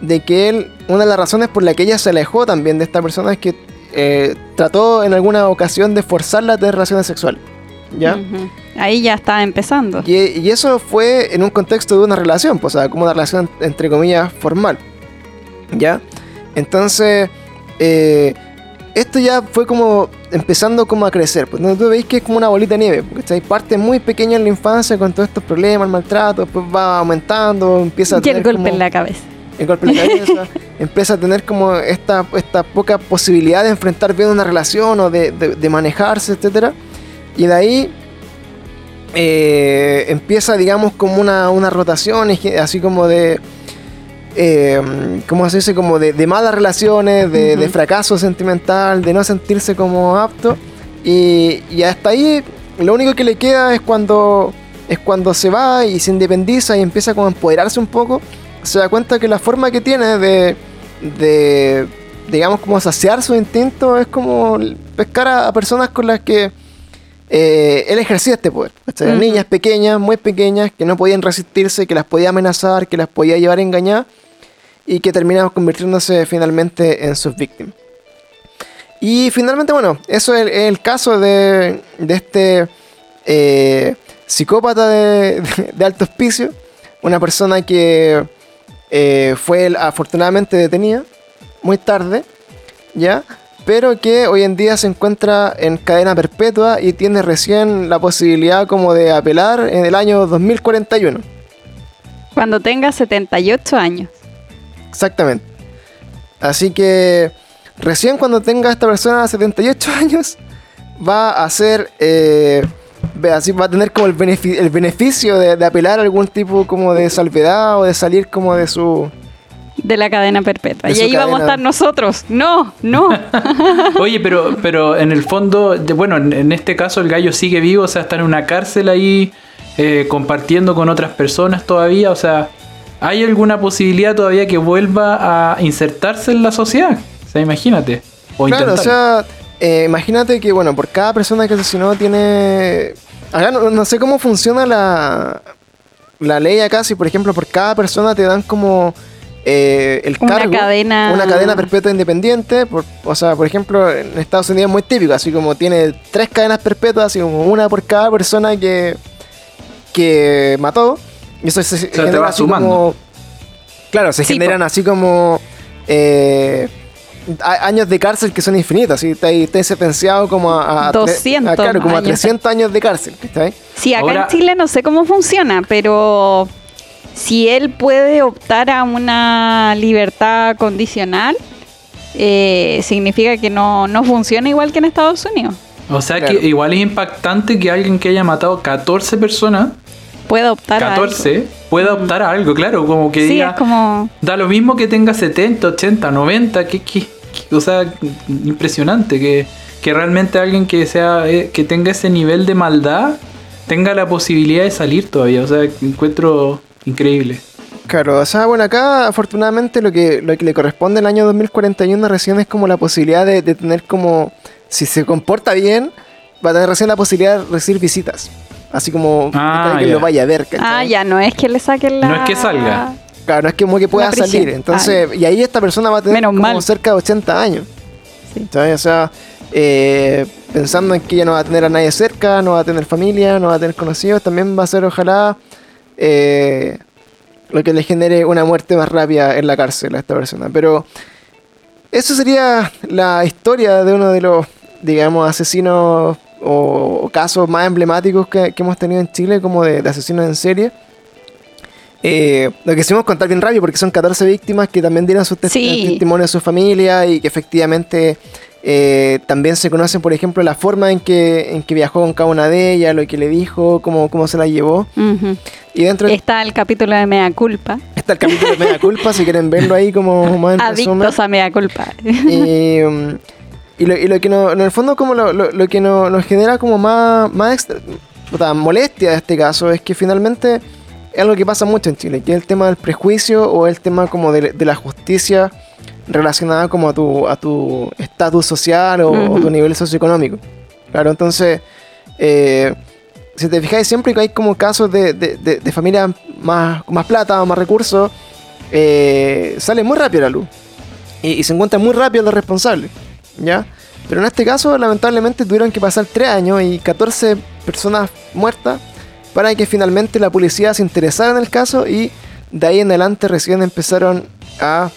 de que él, una de las razones por la que ella se alejó también de esta persona es que eh, trató en alguna ocasión de forzarla a tener relaciones sexuales. ¿Ya? Ahí ya está empezando. Y, y eso fue en un contexto de una relación, pues, o sea, como una relación entre comillas formal. ¿Ya? Entonces, eh, esto ya fue como empezando como a crecer. Pues ¿no? tú veis que es como una bolita de nieve, porque hay parte muy pequeña en la infancia con todos estos problemas, el maltrato, después va aumentando, empieza a Y el golpe como- en la cabeza. el golpe en la cabeza, empieza a tener como esta, esta poca posibilidad de enfrentar bien una relación o de, de- de manejarse, etcétera Y de ahí eh, empieza, digamos, como una, una rotación, así como de... Eh, ¿Cómo se dice? Como de, de malas relaciones, de, de fracaso sentimental, de no sentirse como apto. Y, y hasta ahí lo único que le queda es cuando es cuando se va y se independiza y empieza como a empoderarse un poco, se da cuenta que la forma que tiene de, de digamos, como saciar su instinto es como pescar a, personas con las que eh, él ejercía este poder. Niñas pequeñas, muy pequeñas, que no podían resistirse, que las podía amenazar, que las podía llevar a engañar y que terminaban convirtiéndose finalmente en sus víctimas. Y finalmente, bueno, eso es el, caso de, de este eh, psicópata de, alto hospicio, una persona que eh, fue afortunadamente detenida muy tarde, ¿ya? Pero que hoy en día se encuentra en cadena perpetua y tiene recién la posibilidad como de apelar en el año 2041. Cuando tenga 78 años. Exactamente. Así que recién cuando tenga esta persona 78 años, va a ser... Eh, así va a tener como el, beneficio, de, apelar a algún tipo como de salvedad o de salir como de su... De la cadena perpetua. y ahí vamos a estar nosotros. No, no. Oye, pero, pero en el fondo, bueno, en, este caso el gallo sigue vivo, o sea, está en una cárcel ahí eh, compartiendo con otras personas todavía, o sea, ¿hay alguna posibilidad todavía que vuelva a insertarse en la sociedad? O sea, imagínate. O claro, o sea, eh, imagínate que, bueno, por cada persona que asesinó tiene Acá no, sé cómo funciona la, la ley acá, si por ejemplo por cada persona te dan como eh, el cargo, una cadena, una cadena perpetua independiente, o sea, por ejemplo en Estados Unidos es muy típico, así como tiene tres cadenas perpetuas, así como una por cada persona que, que mató, y eso se, genera así como... Claro, se generan así como... Eh, años de cárcel que son infinitos, ¿sí? está, está sentenciado como a, 200 claro, como a 300 años de cárcel. ¿está Sí, acá en Chile no sé cómo funciona, pero si él puede optar a una libertad condicional, eh, significa que no, no funciona igual que en Estados Unidos. O sea que igual es impactante que alguien que haya matado 14 personas pueda optar 14, a algo. pueda optar a algo, claro, como que sí, es como... da lo mismo que tenga 70, 80, 90, que, que, o sea, impresionante que, realmente alguien que sea eh, que tenga ese nivel de maldad tenga la posibilidad de salir todavía, o sea, encuentro increíble. Claro, o sea, bueno, acá afortunadamente lo que, lo que le corresponde el año 2041 recién es como la posibilidad de, tener como, si se comporta bien, va a tener recién la posibilidad de recibir visitas. Así como ah, que lo vaya a ver. Ah, ya, no es que le saquen la... No es que salga. Claro, no es que, como que pueda salir. Entonces, y ahí esta persona va a tener como cerca de 80 años. Sí. O sea, eh, pensando en que ya no va a tener a nadie cerca, no va a tener familia, no va a tener conocidos, también va a ser ojalá eh, lo que le genere una muerte más rápida en la cárcel a esta persona. Pero eso sería la historia de uno de los, digamos, asesinos o, casos más emblemáticos que, hemos tenido en Chile, como de asesinos en serie. Eh, lo que hicimos contar bien rápido porque son 14 víctimas que también dieron su testimonio de su familia y que efectivamente eh, también se conocen, por ejemplo, la forma en que, en que viajó con cada una de ellas, lo que le dijo, cómo, cómo se la llevó. y dentro Está el capítulo de Mea Culpa. Está el capítulo de Mea Culpa, si quieren verlo ahí como más en Adictos a Mea Culpa. y, um, y, lo, y lo que no, en el fondo como lo, lo, que nos genera como más, más molestia de este caso es que finalmente es algo que pasa mucho en Chile, que es el tema del prejuicio o el tema como de, la justicia relacionada como a tu a tu estatus social o, tu nivel socioeconómico. Claro, entonces, eh, si te fijáis, siempre que hay como casos de, de, familias más, con más plata o más recursos, eh, sale muy rápido la luz. Y, se encuentra muy rápido los responsables, ¿ya? Pero en este caso, lamentablemente, tuvieron que pasar 3 años y 14 personas muertas para que finalmente la policía se interesara en el caso y de ahí en adelante recién empezaron a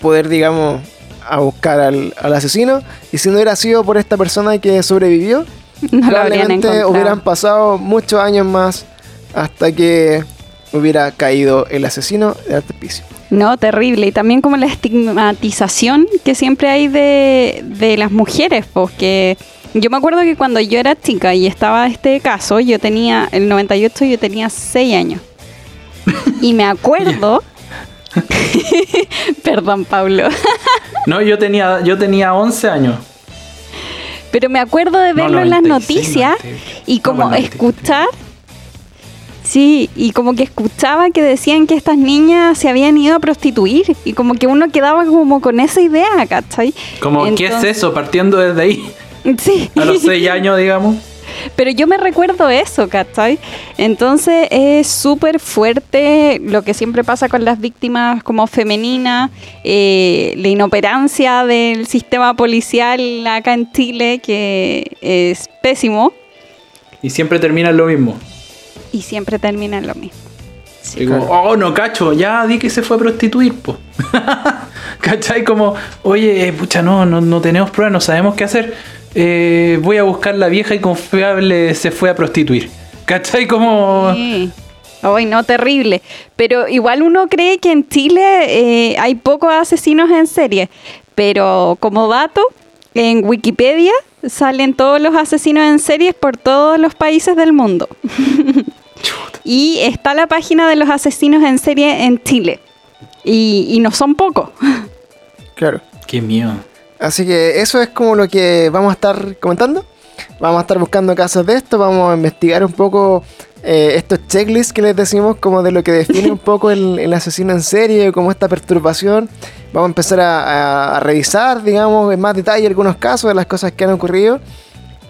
poder, digamos, a buscar al, asesino. Y si no hubiera sido por esta persona que sobrevivió, probablemente hubieran pasado muchos años más hasta que hubiera caído el asesino de Artepicio. No, terrible. Y también como la estigmatización que siempre hay de, de las mujeres, porque yo me acuerdo que cuando yo era chica y estaba este caso, yo tenía, el 98 yo tenía 6 años. Y me acuerdo... Perdón, Pablo. no, yo tenía, yo tenía 11 años. Pero me acuerdo de No, verlo en las 96, noticias 98. y como No, 93. escuchar. Sí, y como que escuchaba que decían que estas niñas se habían ido a prostituir y como que uno quedaba como con esa idea, ¿cachai? Como, ¿qué es eso? Partiendo desde ahí, Sí. a los 6 años, digamos. Pero yo me recuerdo eso, ¿cachai? Entonces es súper fuerte lo que siempre pasa con las víctimas como femeninas, eh, la inoperancia del sistema policial acá en Chile, que es pésimo Y siempre termina lo mismo. y siempre termina lo mismo. Y como, oh, no, cacho, ya di que se fue a prostituir, po. ¿Cachai? Como, oye, eh, pucha, no, no, no tenemos pruebas, no sabemos qué hacer. Eh, voy a buscar la vieja y confiable se fue a prostituir. ¿Cachai? Como... Sí. Ay, no, terrible. Pero igual uno cree que en Chile eh, hay pocos asesinos en serie. Pero como dato, en Wikipedia salen todos los asesinos en series por todos los países del mundo. Y está la página de los asesinos en serie en Chile. Y, y no son pocos. Claro. Qué miedo. Así que eso es como lo que vamos a estar comentando. Vamos a estar buscando casos de esto, vamos a investigar un poco eh, estos checklists que les decimos, como de lo que define un poco el, el asesino en serie, como esta perturbación. Vamos a empezar a, a- a revisar, digamos, en más detalle algunos casos de las cosas que han ocurrido.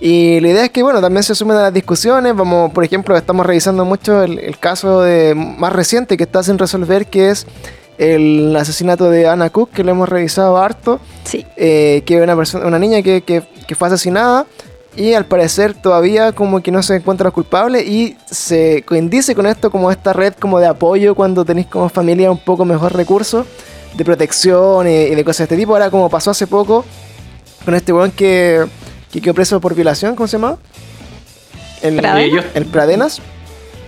Y la idea es que, bueno, también se sumen a las discusiones. Vamos, por ejemplo, estamos revisando mucho el, el caso de, más reciente que está sin resolver, que es el asesinato de Anna Cook, que lo hemos revisado harto Sí. eh, que una persona, una niña que, que- que fue asesinada y al parecer todavía como que no se encuentra los culpables y se coincide con esto como esta red como de apoyo cuando tenéis como familia un poco mejor recursos de protección y, y de cosas de este tipo. Ahora como pasó hace poco con este weón que, que quedó preso por violación, ¿cómo se llama? El, Pradenas. El Pradenas.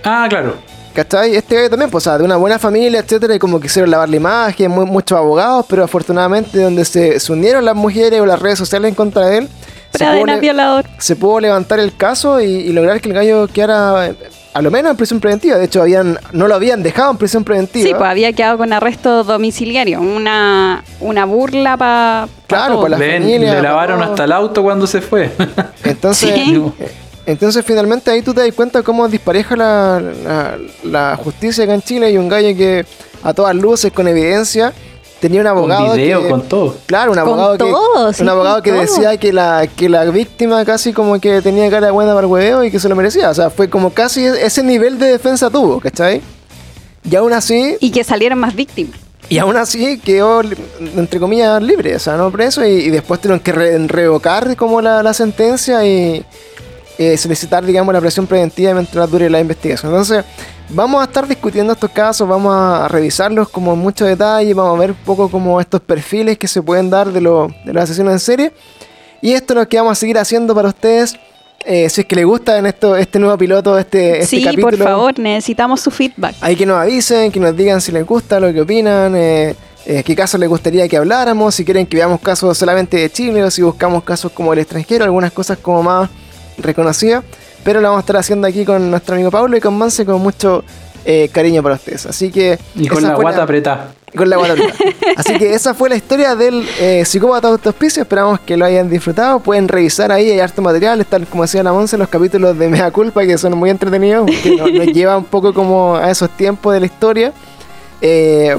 Ah, claro. ¿Cachai? Este gallo también, pues, o sea, de una buena familia, etcétera, y como quisieron lavar la imagen, mu- muchos abogados, pero afortunadamente donde se, se unieron las mujeres o las redes sociales en contra de él, se pudo, Pradenas violador. se pudo levantar el caso y, y lograr que el gallo quedara eh, a lo menos en prisión preventiva. De hecho, habían no lo habían dejado en prisión preventiva. Sí, pues había quedado con arresto domiciliario. Una, una burla para. Claro, pa' la Ven, familia, le lavaron hasta el auto cuando se fue. Entonces, Sí. eh, entonces finalmente ahí tú te das cuenta cómo dispareja la, la- la justicia acá en Chile y un gallo que a todas luces, con evidencia, tenía un abogado con video, que, con todo. Claro, un Con abogado que, todo, sí, un abogado con que todo. decía que la, que la víctima casi como que tenía cara de buena para el hueveo y que se lo merecía. O sea, fue como casi ese nivel de defensa tuvo, ¿cachai? Y aún así, Y que salieron más víctimas. y aún así quedó, entre comillas, libre, o sea, no preso, y, y después tuvieron que re- revocar como la, la sentencia y eh, solicitar, digamos, la presión preventiva mientras dure la investigación. Entonces, vamos a estar discutiendo estos casos, vamos a revisarlos como en mucho detalle, vamos a ver un poco como estos perfiles que se pueden dar de, lo- de los asesinos en serie. Y esto es lo que vamos a seguir haciendo para ustedes. eh, si es que les gusta en esto, este nuevo piloto, este, este sí, capítulo. por favor, necesitamos su feedback. Hay que nos avisen, que nos digan si les gusta, lo que opinan, eh, eh, qué casos les gustaría que habláramos, si quieren que veamos casos solamente de Chile o si buscamos casos como del extranjero, algunas cosas como más reconocidas. Pero lo vamos a estar haciendo aquí con nuestro amigo Pablo y con Manse con mucho eh, cariño para ustedes. Así que. Y con la fue guata apretada. con la guata apretada. Así que esa fue la historia del eh, psicópata autospicio. Esperamos que lo hayan disfrutado. Pueden revisar ahí, hay harto material. Están, como decía la Monse, los capítulos de Mea Culpa que son muy entretenidos. Que nos, nos lleva un poco como a esos tiempos de la historia. Eh,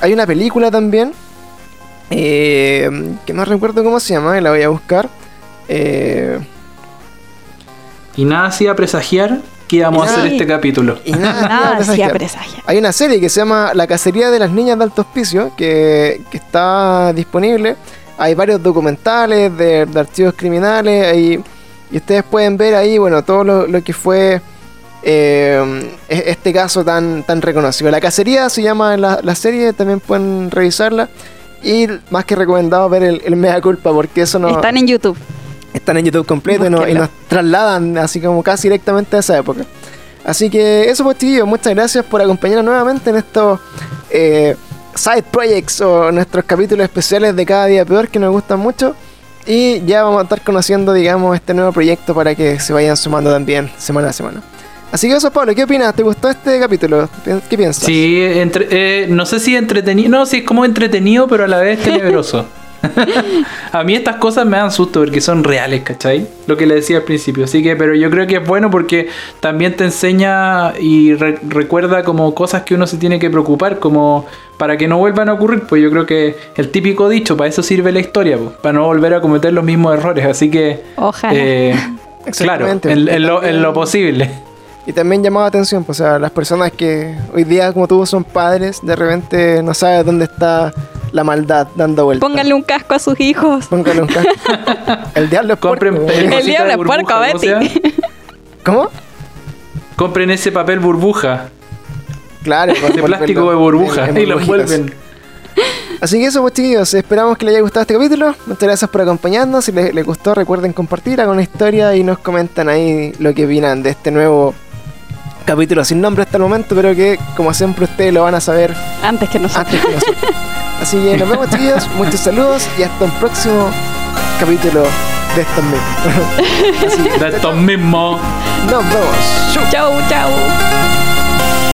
hay una película también. eh, que no recuerdo cómo se llama, la voy a buscar. Eh, Y nada hacía presagiar que íbamos a hacer este capítulo. y nada, Nada nada hacía presagiar. presagiar. Hay una serie que se llama La cacería de las niñas de alto hospicio que, que está disponible. Hay varios documentales de, de archivos criminales ahí, y ustedes pueden ver ahí, bueno, todo lo, lo que fue eh, e- este caso tan, tan reconocido. La cacería se llama la, la serie, también pueden revisarla. Y más que recomendado ver el, el Mea Culpa, porque eso no Están en YouTube. Están en YouTube completo y, no- y nos trasladan así como casi directamente a esa época. Así que eso pues chiquillos, muchas gracias por acompañarnos nuevamente en estos eh, side projects o nuestros capítulos especiales de cada día peor que nos gustan mucho. Y ya vamos a estar conociendo, digamos, este nuevo proyecto para que se vayan sumando también semana a semana. Así que eso, Pablo, ¿qué opinas? ¿Te gustó este capítulo? ¿Qué piensas? Sí, entre- eh, no sé si entretenido. No, sí, es como entretenido, pero a la vez tenebroso. a mí estas cosas me dan susto porque son reales, ¿cachai? Lo que le decía al principio. Así que, pero yo creo que es bueno porque también te enseña y re- recuerda como cosas que uno se tiene que preocupar, como para que no vuelvan a ocurrir. Pues yo creo que el típico dicho, para eso sirve la historia, pues, para no volver a cometer los mismos errores. Así que, Ojalá. eh, claro, Exactamente. en, en lo, en lo posible. Y también llamaba atención, pues, o sea, las personas que hoy día, como tú, son padres, de repente no sabes dónde está la maldad dando vueltas. Pónganle un casco a sus hijos. Póngale un casco. El diablo es Compren puerco, el- diablo es puerco, ¿cómo Betty. ¿Cómo? Compren ese papel burbuja, Claro, de plástico de burbuja, en- en y lo envuelven. Así que eso, pues chiquillos, esperamos que les haya gustado este capítulo. Muchas gracias por acompañarnos. Si les, les gustó, recuerden compartir, hagan una historia y nos comentan ahí lo que opinan de este nuevo capítulo sin nombre hasta el momento, pero que como siempre ustedes lo van a saber Antes que nosotros. antes que nosotros. Así que nos vemos chiquillos, muchos saludos y hasta un próximo capítulo de estos mismos. Así De estos mismos. nos vemos. Chau. Chau, chau.